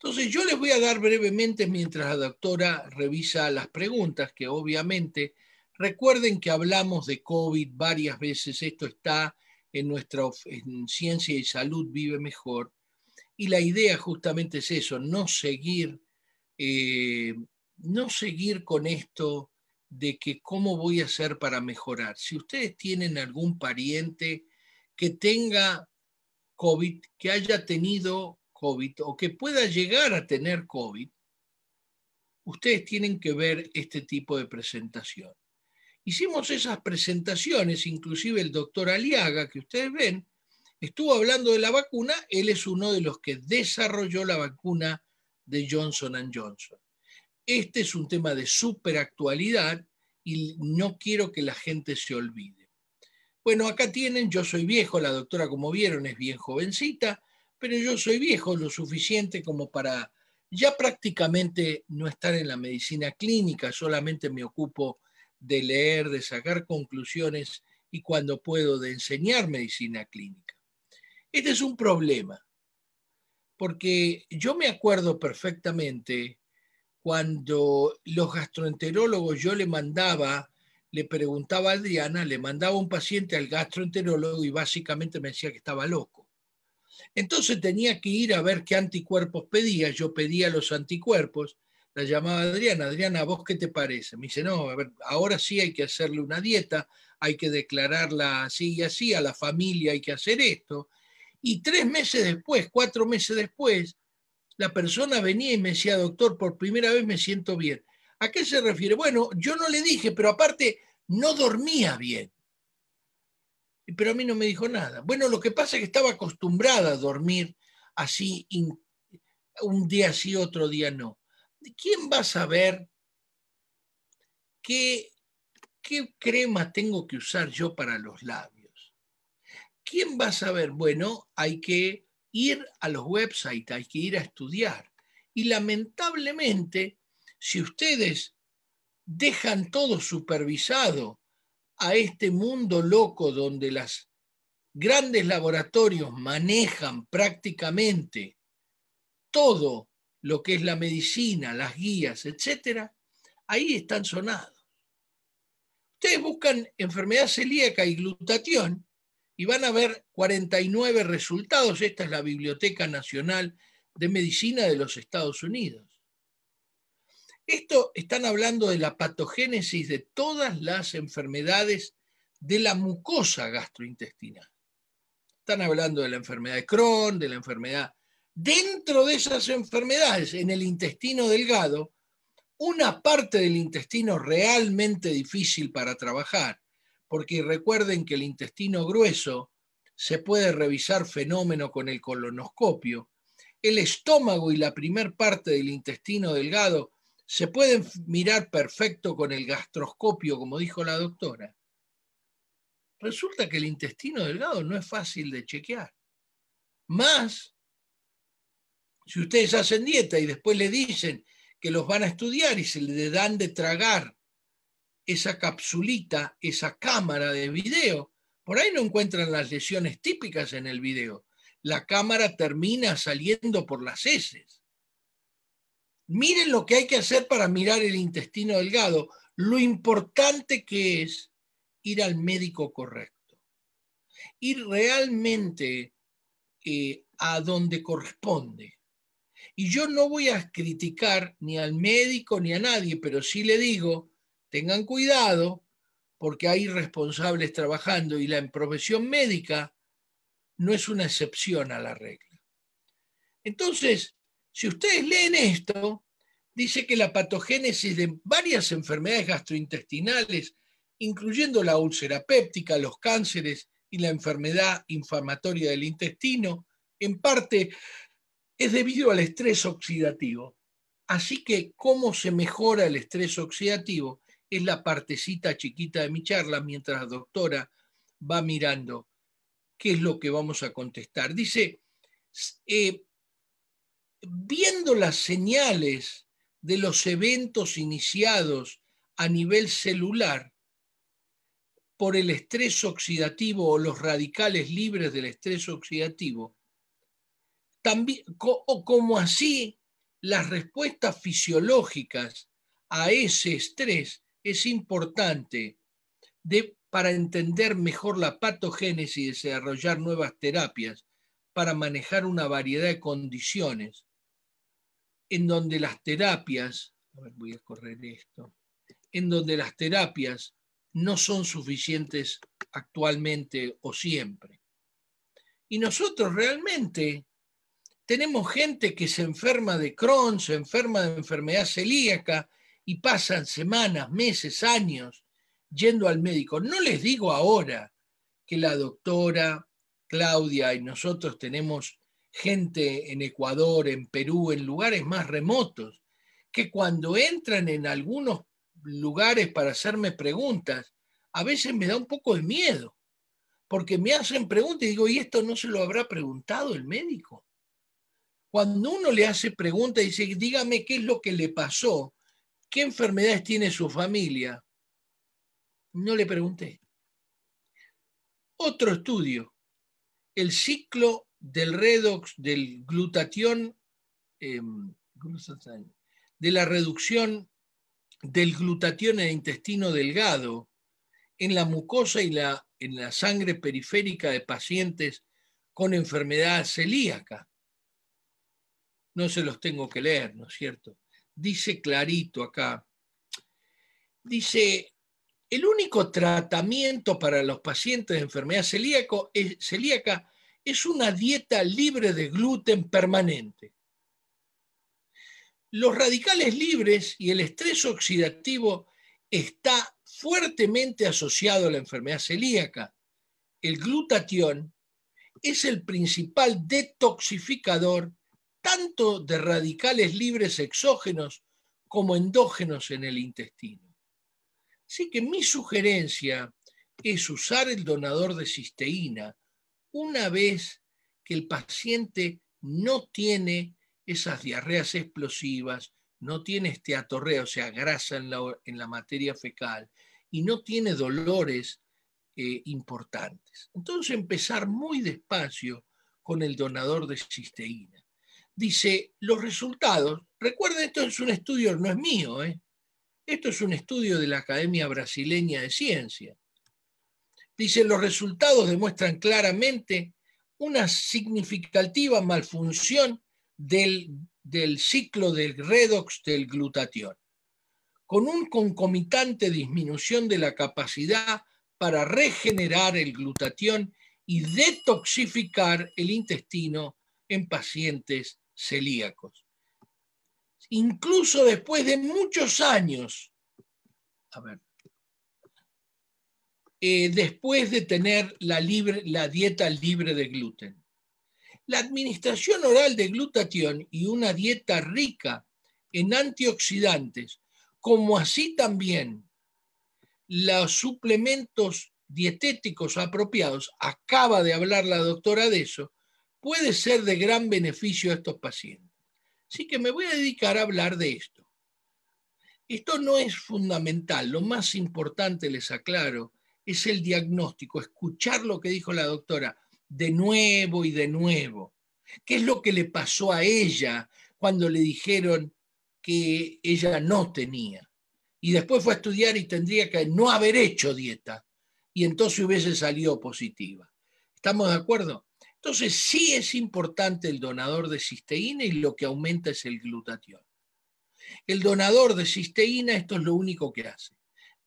Entonces yo les voy a dar brevemente mientras la doctora revisa las preguntas, que obviamente recuerden que hablamos de COVID varias veces, esto está en nuestra ciencia y salud vive mejor. Y la idea justamente es eso, no seguir, eh, no seguir con esto de que cómo voy a hacer para mejorar. Si ustedes tienen algún pariente que tenga COVID, que haya tenido COVID o que pueda llegar a tener COVID, ustedes tienen que ver este tipo de presentación. Hicimos esas presentaciones, inclusive el doctor Aliaga, que ustedes ven, estuvo hablando de la vacuna, él es uno de los que desarrolló la vacuna de Johnson Johnson. Este es un tema de súper actualidad y no quiero que la gente se olvide. Bueno, acá tienen, yo soy viejo, la doctora como vieron es bien jovencita, pero yo soy viejo lo suficiente como para ya prácticamente no estar en la medicina clínica, solamente me ocupo de leer, de sacar conclusiones y cuando puedo de enseñar medicina clínica. Este es un problema, porque yo me acuerdo perfectamente cuando los gastroenterólogos yo le mandaba, le preguntaba a Adriana, le mandaba un paciente al gastroenterólogo y básicamente me decía que estaba loco. Entonces tenía que ir a ver qué anticuerpos pedía, yo pedía los anticuerpos, la llamaba Adriana, Adriana, ¿vos qué te parece? Me dice, no, a ver, ahora sí hay que hacerle una dieta, hay que declararla así y así, a la familia hay que hacer esto. Y tres meses después, cuatro meses después, la persona venía y me decía, doctor, por primera vez me siento bien. ¿A qué se refiere? Bueno, yo no le dije, pero aparte no dormía bien. Pero a mí no me dijo nada. Bueno, lo que pasa es que estaba acostumbrada a dormir así, un día sí, otro día no. ¿Quién va a saber qué, qué crema tengo que usar yo para los labios? ¿Quién va a saber? Bueno, hay que ir a los websites, hay que ir a estudiar. Y lamentablemente, si ustedes dejan todo supervisado a este mundo loco donde los grandes laboratorios manejan prácticamente todo lo que es la medicina, las guías, etcétera, ahí están sonados. Ustedes buscan enfermedad celíaca y glutatión y van a ver 49 resultados. Esta es la Biblioteca Nacional de Medicina de los Estados Unidos. Esto están hablando de la patogénesis de todas las enfermedades de la mucosa gastrointestinal. Están hablando de la enfermedad de Crohn, de la enfermedad dentro de esas enfermedades, en el intestino delgado, una parte del intestino realmente difícil para trabajar, porque recuerden que el intestino grueso se puede revisar fenómeno con el colonoscopio, el estómago y la primer parte del intestino delgado se pueden mirar perfecto con el gastroscopio, como dijo la doctora. Resulta que el intestino delgado no es fácil de chequear. Más, si ustedes hacen dieta y después le dicen que los van a estudiar y se le dan de tragar esa capsulita, esa cámara de video, por ahí no encuentran las lesiones típicas en el video. La cámara termina saliendo por las heces. Miren lo que hay que hacer para mirar el intestino delgado, lo importante que es ir al médico correcto, ir realmente eh, a donde corresponde. Y yo no voy a criticar ni al médico ni a nadie, pero sí le digo, tengan cuidado porque hay responsables trabajando y la profesión médica no es una excepción a la regla. Entonces, si ustedes leen esto, dice que la patogénesis de varias enfermedades gastrointestinales, incluyendo la úlcera péptica, los cánceres y la enfermedad inflamatoria del intestino, en parte es debido al estrés oxidativo. Así que, ¿cómo se mejora el estrés oxidativo? es la partecita chiquita de mi charla mientras la doctora va mirando qué es lo que vamos a contestar. Dice, eh, viendo las señales de los eventos iniciados a nivel celular por el estrés oxidativo o los radicales libres del estrés oxidativo, también, o como así las respuestas fisiológicas a ese estrés es importante para entender mejor la patogénesis y desarrollar nuevas terapias para manejar una variedad de condiciones en donde las terapias, a ver, voy a correr esto, en donde las terapias no son suficientes actualmente o siempre. Y nosotros realmente tenemos gente que se enferma de Crohn, se enferma de enfermedad celíaca y pasan semanas, meses, años yendo al médico. No les digo ahora que la doctora Claudia y nosotros tenemos gente en Ecuador, en Perú, en lugares más remotos, que cuando entran en algunos lugares para hacerme preguntas, a veces me da un poco de miedo, porque me hacen preguntas y digo, ¿y esto no se lo habrá preguntado el médico? Cuando uno le hace preguntas y dice, dígame qué es lo que le pasó, ¿Qué enfermedades tiene su familia? No le pregunté. Otro estudio, el ciclo del redox del glutatión, em, de la reducción del glutatión en el intestino delgado, en la mucosa y la, en la sangre periférica de pacientes con enfermedad celíaca. No se los tengo que leer, ¿no es cierto? dice clarito acá, dice, el único tratamiento para los pacientes de enfermedad celíaca es una dieta libre de gluten permanente. Los radicales libres y el estrés oxidativo está fuertemente asociado a la enfermedad celíaca. El glutatión es el principal detoxificador tanto de radicales libres exógenos como endógenos en el intestino. Así que mi sugerencia es usar el donador de cisteína una vez que el paciente no tiene esas diarreas explosivas, no tiene esteatorrea, o sea, grasa en la, materia fecal, y no tiene dolores eh, importantes. Entonces empezar muy despacio con el donador de cisteína dice, los resultados, recuerden, esto es un estudio, no es mío, ¿eh? esto es un estudio de la Academia Brasileña de Ciencia. Dice, los resultados demuestran claramente una significativa malfunción del, del ciclo del redox del glutatión, con un concomitante disminución de la capacidad para regenerar el glutatión y detoxificar el intestino en pacientes celíacos. Incluso después de muchos años, a ver, eh, después de tener la, la dieta libre de gluten. La administración oral de glutatión y una dieta rica en antioxidantes, como así también los suplementos dietéticos apropiados, acaba de hablar la doctora de eso, puede ser de gran beneficio a estos pacientes. Así que me voy a dedicar a hablar de esto. Esto no es fundamental, lo más importante, les aclaro, es el diagnóstico, escuchar lo que dijo la doctora de nuevo y de nuevo. ¿Qué es lo que le pasó a ella cuando le dijeron que ella no tenía? Y después fue a estudiar y tendría que no haber hecho dieta y entonces hubiese salido positiva. ¿Estamos de acuerdo? Entonces sí es importante el donador de cisteína y lo que aumenta es el glutatión. El donador de cisteína, esto es lo único que hace.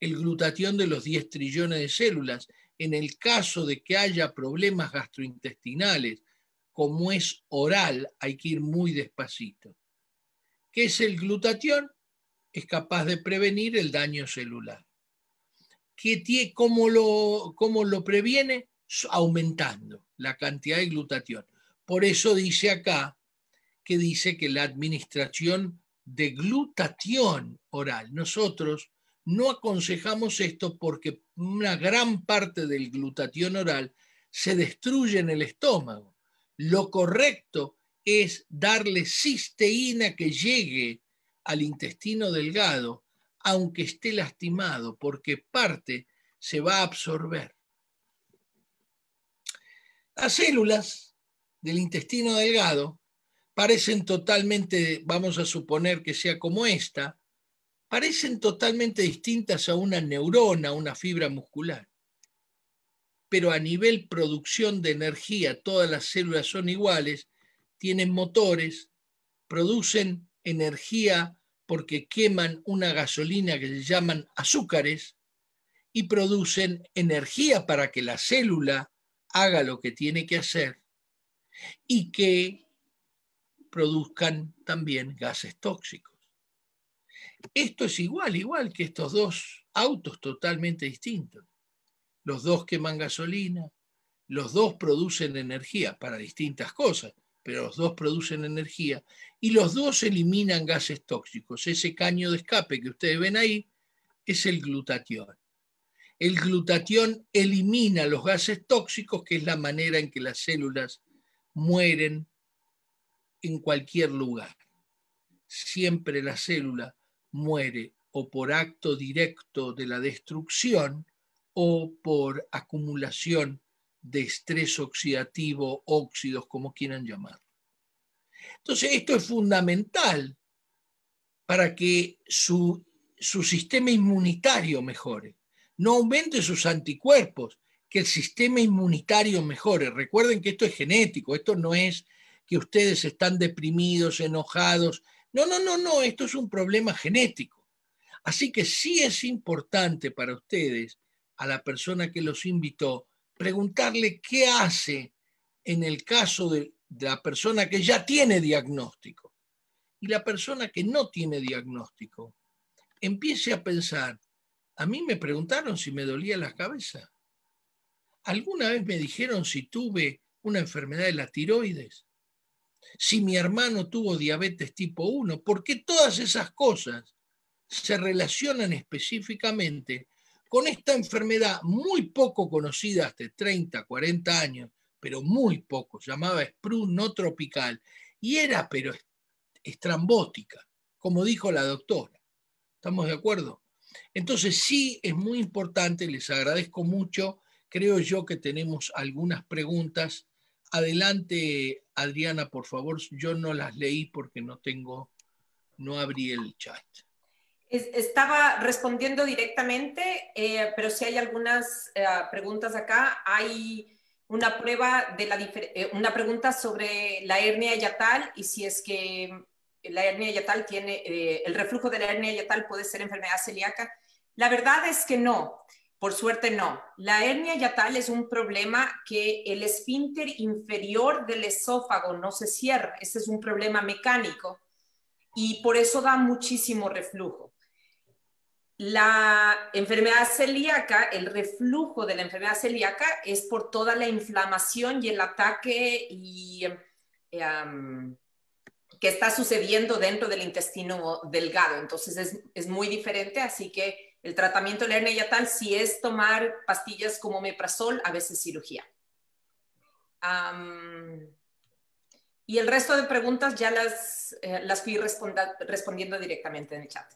El glutatión de los 10 trillones de células, en el caso de que haya problemas gastrointestinales, como es oral, hay que ir muy despacito. ¿Qué es el glutatión? Es capaz de prevenir el daño celular. ¿Qué, cómo, lo, ¿Cómo lo previene? Aumentando la cantidad de glutatión. Por eso dice acá que dice que la administración de glutatión oral, nosotros no aconsejamos esto porque una gran parte del glutatión oral se destruye en el estómago. Lo correcto es darle cisteína que llegue al intestino delgado aunque esté lastimado, porque parte se va a absorber. Las células del intestino delgado parecen totalmente, vamos a suponer que sea como esta, parecen totalmente distintas a una neurona, a una fibra muscular. Pero a nivel producción de energía, todas las células son iguales, tienen motores, producen energía porque queman una gasolina que se llaman azúcares y producen energía para que la célula haga lo que tiene que hacer y que produzcan también gases tóxicos. Esto es igual, igual que estos dos autos totalmente distintos. Los dos queman gasolina, los dos producen energía para distintas cosas pero los dos producen energía y los dos eliminan gases tóxicos. Ese caño de escape que ustedes ven ahí es el glutatión. El glutatión elimina los gases tóxicos, que es la manera en que las células mueren en cualquier lugar. Siempre la célula muere o por acto directo de la destrucción o por acumulación de estrés oxidativo, óxidos, como quieran llamarlo. Entonces, esto es fundamental para que su, su sistema inmunitario mejore. No aumente sus anticuerpos, que el sistema inmunitario mejore. Recuerden que esto es genético, esto no es que ustedes están deprimidos, enojados. No, no, no, no, esto es un problema genético. Así que sí es importante para ustedes, a la persona que los invitó, preguntarle qué hace en el caso de, la persona que ya tiene diagnóstico y la persona que no tiene diagnóstico empiece a pensar, a mí me preguntaron si me dolía la cabeza. ¿Alguna vez me dijeron si tuve una enfermedad de la tiroides? Si mi hermano tuvo diabetes tipo 1, porque todas esas cosas se relacionan específicamente con esta enfermedad muy poco conocida hasta 30, 40 años, pero muy poco, llamaba Sprue no tropical, y era pero estrambótica, como dijo la doctora. ¿Estamos de acuerdo? Entonces sí es muy importante, les agradezco mucho, creo yo que tenemos algunas preguntas. Adelante, Adriana, por favor, yo no las leí porque no tengo, no abrí el chat. Estaba respondiendo directamente, eh, pero si hay algunas eh, preguntas acá, hay una prueba de la eh, una pregunta sobre la hernia yatal y si es que la hernia yatal tiene el reflujo de la hernia yatal puede ser enfermedad celíaca. La verdad es que no. Por suerte no. La hernia yatal es un problema que el esfínter inferior del esófago no se cierra. Ese es un problema mecánico y por eso da muchísimo reflujo. La enfermedad celíaca, el reflujo de la enfermedad celíaca es por toda la inflamación y el ataque em, que está sucediendo dentro del intestino delgado. Entonces es, es muy diferente, así que el tratamiento de la hernia yatal si es tomar pastillas como meprazol, a veces cirugía. y el resto de preguntas ya las, eh, las fui respondiendo directamente en el chat.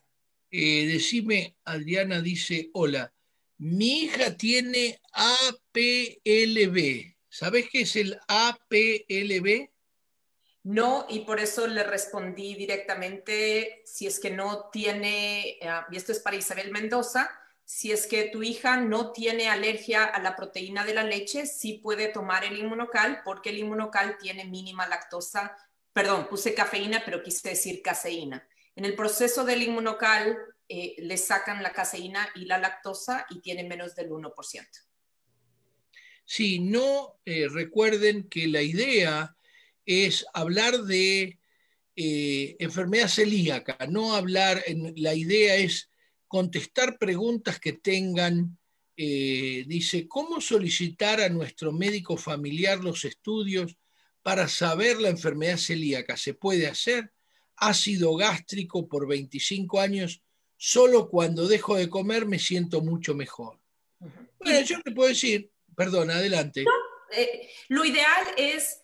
Eh, decime, Adriana dice, hola, mi hija tiene APLB. ¿Sabes qué es el APLB? No, y por eso le respondí directamente, si es que no tiene, eh, y esto es para Isabel Mendoza, si es que tu hija no tiene alergia a la proteína de la leche, sí puede tomar el inmunocal porque el inmunocal tiene mínima lactosa, perdón, puse cafeína, pero quise decir caseína. En el proceso del inmunocal eh, le sacan la caseína y la lactosa y tiene menos del 1%. Sí, no eh, recuerden que la idea es hablar de eh, enfermedad celíaca, no hablar, en, la idea es contestar preguntas que tengan, eh, dice, ¿cómo solicitar a nuestro médico familiar los estudios para saber la enfermedad celíaca? ¿Se puede hacer? Ácido gástrico por 25 años, solo cuando dejo de comer me siento mucho mejor. Bueno, yo te puedo decir, perdón, adelante. Eh, lo ideal es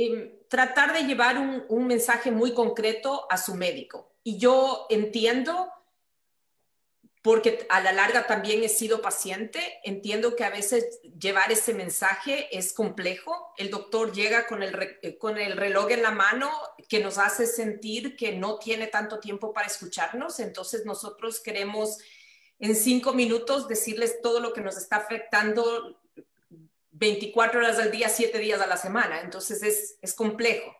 Em, tratar de llevar un, mensaje muy concreto a su médico. Y yo entiendo, porque a la larga también he sido paciente, entiendo que a veces llevar ese mensaje es complejo. El doctor llega con el, eh, con el reloj en la mano que nos hace sentir que no tiene tanto tiempo para escucharnos, entonces nosotros queremos en cinco minutos decirles todo lo que nos está afectando 24 horas al día, 7 días a la semana. Entonces es, es complejo.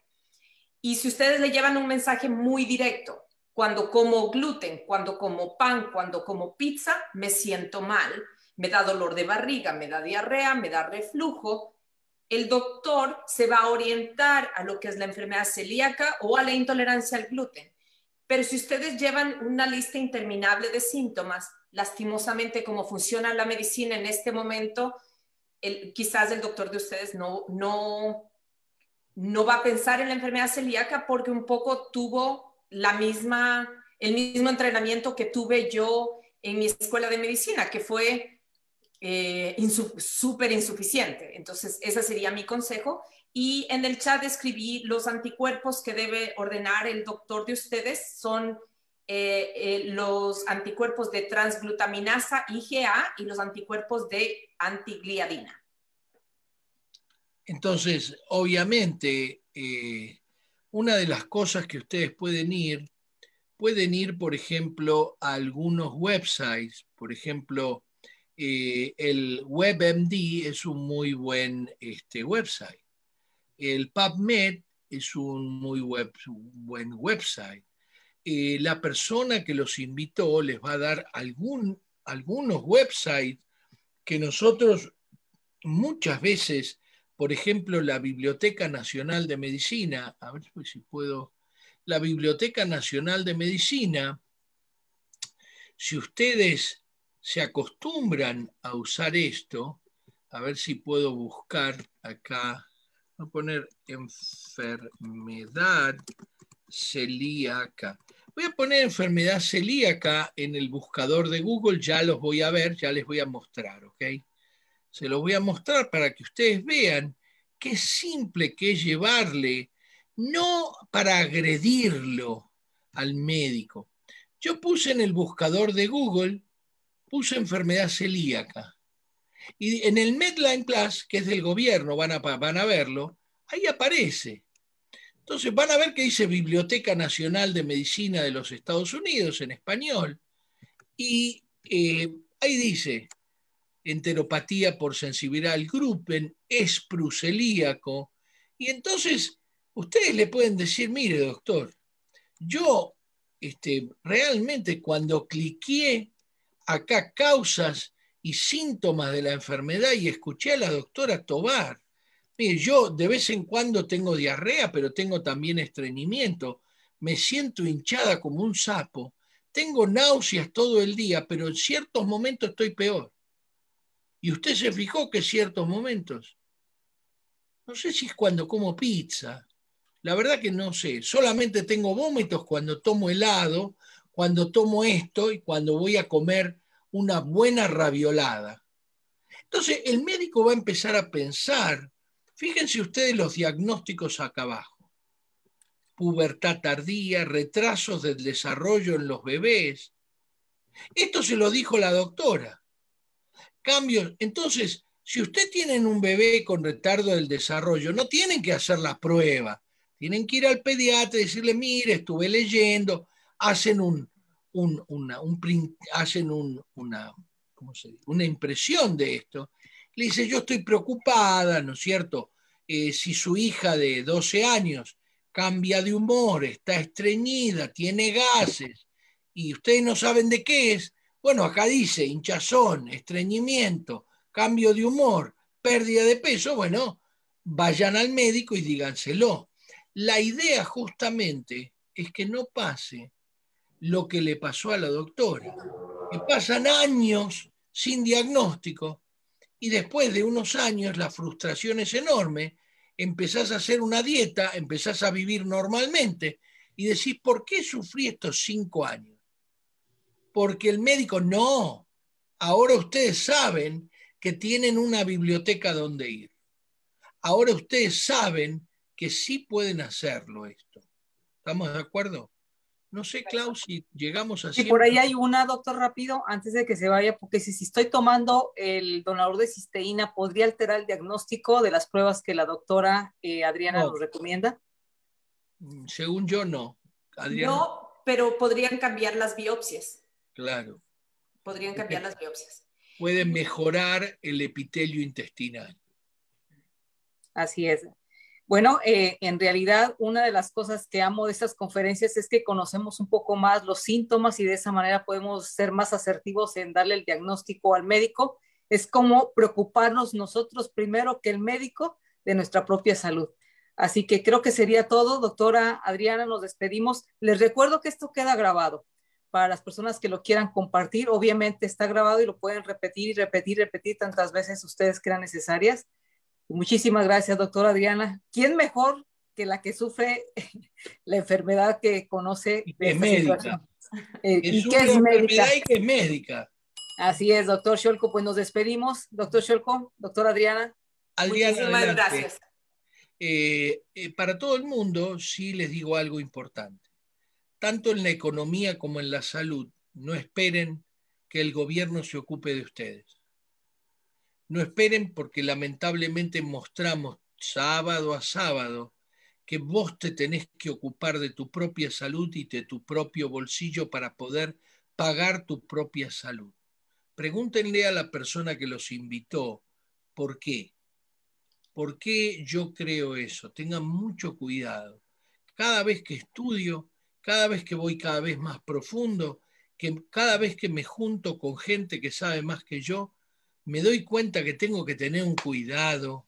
Y si ustedes le llevan un mensaje muy directo, cuando como gluten, cuando como pan, cuando como pizza, me siento mal, me da dolor de barriga, me da diarrea, me da reflujo, el doctor se va a orientar a lo que es la enfermedad celíaca o a la intolerancia al gluten. Pero si ustedes llevan una lista interminable de síntomas, lastimosamente como funciona la medicina en este momento, quizás el doctor de ustedes no, no, no va a pensar en la enfermedad celíaca porque un poco tuvo la misma, el mismo entrenamiento que tuve yo en mi escuela de medicina, que fue eh, súper insuficiente. Entonces, ese sería mi consejo. Y en el chat escribí los anticuerpos que debe ordenar el doctor de ustedes. Son eh, eh, los anticuerpos de transglutaminasa IgA y los anticuerpos de antigliadina. Entonces, obviamente, eh, una de las cosas que ustedes pueden ir, pueden ir, por ejemplo, a algunos websites, por ejemplo, el WebMD es un muy buen este, website. El PubMed es un muy buen website. Eh, la persona que los invitó les va a dar algún, algunos websites que nosotros muchas veces, por ejemplo, la Biblioteca Nacional de Medicina, a ver si puedo, la Biblioteca Nacional de Medicina, si ustedes se acostumbran a usar esto, a ver si puedo buscar acá, voy a poner enfermedad celíaca. Voy a poner enfermedad celíaca en el buscador de Google, ya los voy a ver, ya les voy a mostrar, ¿ok? Se los voy a mostrar para que ustedes vean qué simple que es llevarle, no para agredirlo al médico. Yo puse en el buscador de Google, puse enfermedad celíaca. Y en el Medline Plus, que es del gobierno, van a, van a verlo, ahí aparece. Entonces van a ver que dice Biblioteca Nacional de Medicina de los Estados Unidos en español. Y eh, ahí dice enteropatía por sensibilidad al grupen, espru celíaco. Y entonces ustedes le pueden decir, mire doctor, yo este, realmente cuando cliqué acá causas y síntomas de la enfermedad y escuché a la doctora Tobar. Mire, yo de vez en cuando tengo diarrea, pero tengo también estreñimiento. Me siento hinchada como un sapo. Tengo náuseas todo el día, pero en ciertos momentos estoy peor. Y usted se fijó que ciertos momentos. No sé si es cuando como pizza. La verdad que no sé. Solamente tengo vómitos cuando tomo helado, cuando tomo esto y cuando voy a comer una buena raviolada. Entonces, el médico va a empezar a pensar, fíjense ustedes los diagnósticos acá abajo. Pubertad tardía, retrasos del desarrollo en los bebés. Esto se lo dijo la doctora. Cambios. Entonces, si usted tiene un bebé con retardo del desarrollo, no tienen que hacer la prueba. Tienen que ir al pediatra y decirle, mire, estuve leyendo, hacen un, una, hacen una, una impresión de esto. Le dice, yo estoy preocupada, ¿no es cierto? Eh, si su hija de 12 años cambia de humor, está estreñida, tiene gases, y ustedes no saben de qué es, bueno, acá dice hinchazón, estreñimiento, cambio de humor, pérdida de peso, bueno, vayan al médico y díganselo. La idea justamente es que no pase lo que le pasó a la doctora, que pasan años sin diagnóstico y después de unos años la frustración es enorme, empezás a hacer una dieta, empezás a vivir normalmente y decís, ¿por qué sufrí estos cinco años? Porque el médico, no, ahora ustedes saben que tienen una biblioteca donde ir. Ahora ustedes saben que sí pueden hacerlo esto. ¿Estamos de acuerdo? No sé, Klaus, si llegamos a... Sí, por ahí hay una, doctor, rápido, antes de que se vaya, porque si, si estoy tomando el donador de cisteína, ¿podría alterar el diagnóstico de las pruebas que la doctora eh, Adriana nos recomienda? Mm, según yo, no. No, pero podrían cambiar las biopsias. Claro. Podrían cambiar las biopsias. Pueden mejorar el epitelio intestinal. Así es. Bueno, eh, en realidad una de las cosas que amo de estas conferencias es que conocemos un poco más los síntomas y de esa manera podemos ser más asertivos en darle el diagnóstico al médico. Es como preocuparnos nosotros primero que el médico de nuestra propia salud. Así que creo que sería todo. Doctora Adriana, nos despedimos. Les recuerdo que esto queda grabado para las personas que lo quieran compartir. Obviamente está grabado y lo pueden repetir y repetir, repetir tantas veces ustedes crean necesarias. Muchísimas gracias, doctora Adriana. ¿Quién mejor que la que sufre la enfermedad que conoce? es médica. Eh, es y que es médica. Y que es médica. Así es, doctor Sholko. Pues nos despedimos. Doctor Sholko, doctora Adriana. Adriana Muchísimas gracias. Eh, eh, para todo el mundo, sí les digo algo importante. Tanto en la economía como en la salud, no esperen que el gobierno se ocupe de ustedes no esperen porque lamentablemente mostramos sábado a sábado que vos te tenés que ocupar de tu propia salud y de tu propio bolsillo para poder pagar tu propia salud. Pregúntenle a la persona que los invitó por qué. ¿Por qué yo creo eso? Tengan mucho cuidado. Cada vez que estudio, cada vez que voy cada vez más profundo, que cada vez que me junto con gente que sabe más que yo, me doy cuenta que tengo que tener un cuidado.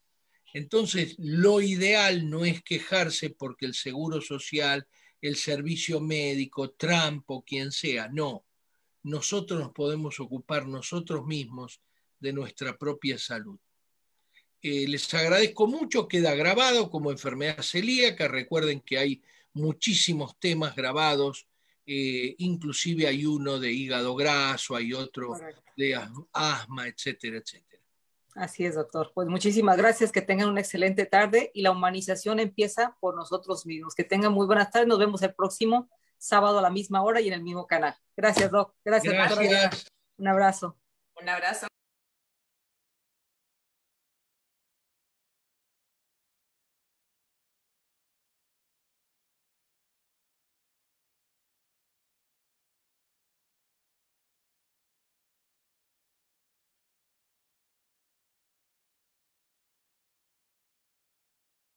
Entonces, lo ideal no es quejarse porque el seguro social, el servicio médico, Trump o quien sea, no. Nosotros nos podemos ocupar nosotros mismos de nuestra propia salud. Eh, les agradezco mucho, queda grabado como enfermedad celíaca. Recuerden que hay muchísimos temas grabados eh, inclusive hay uno de hígado graso, hay otro de asma, etcétera, etcétera. Así es, doctor. Pues muchísimas gracias, que tengan una excelente tarde y la humanización empieza por nosotros mismos. Que tengan muy buenas tardes, nos vemos el próximo sábado a la misma hora y en el mismo canal. Gracias, doc. Gracias, gracias. Un abrazo. Un abrazo.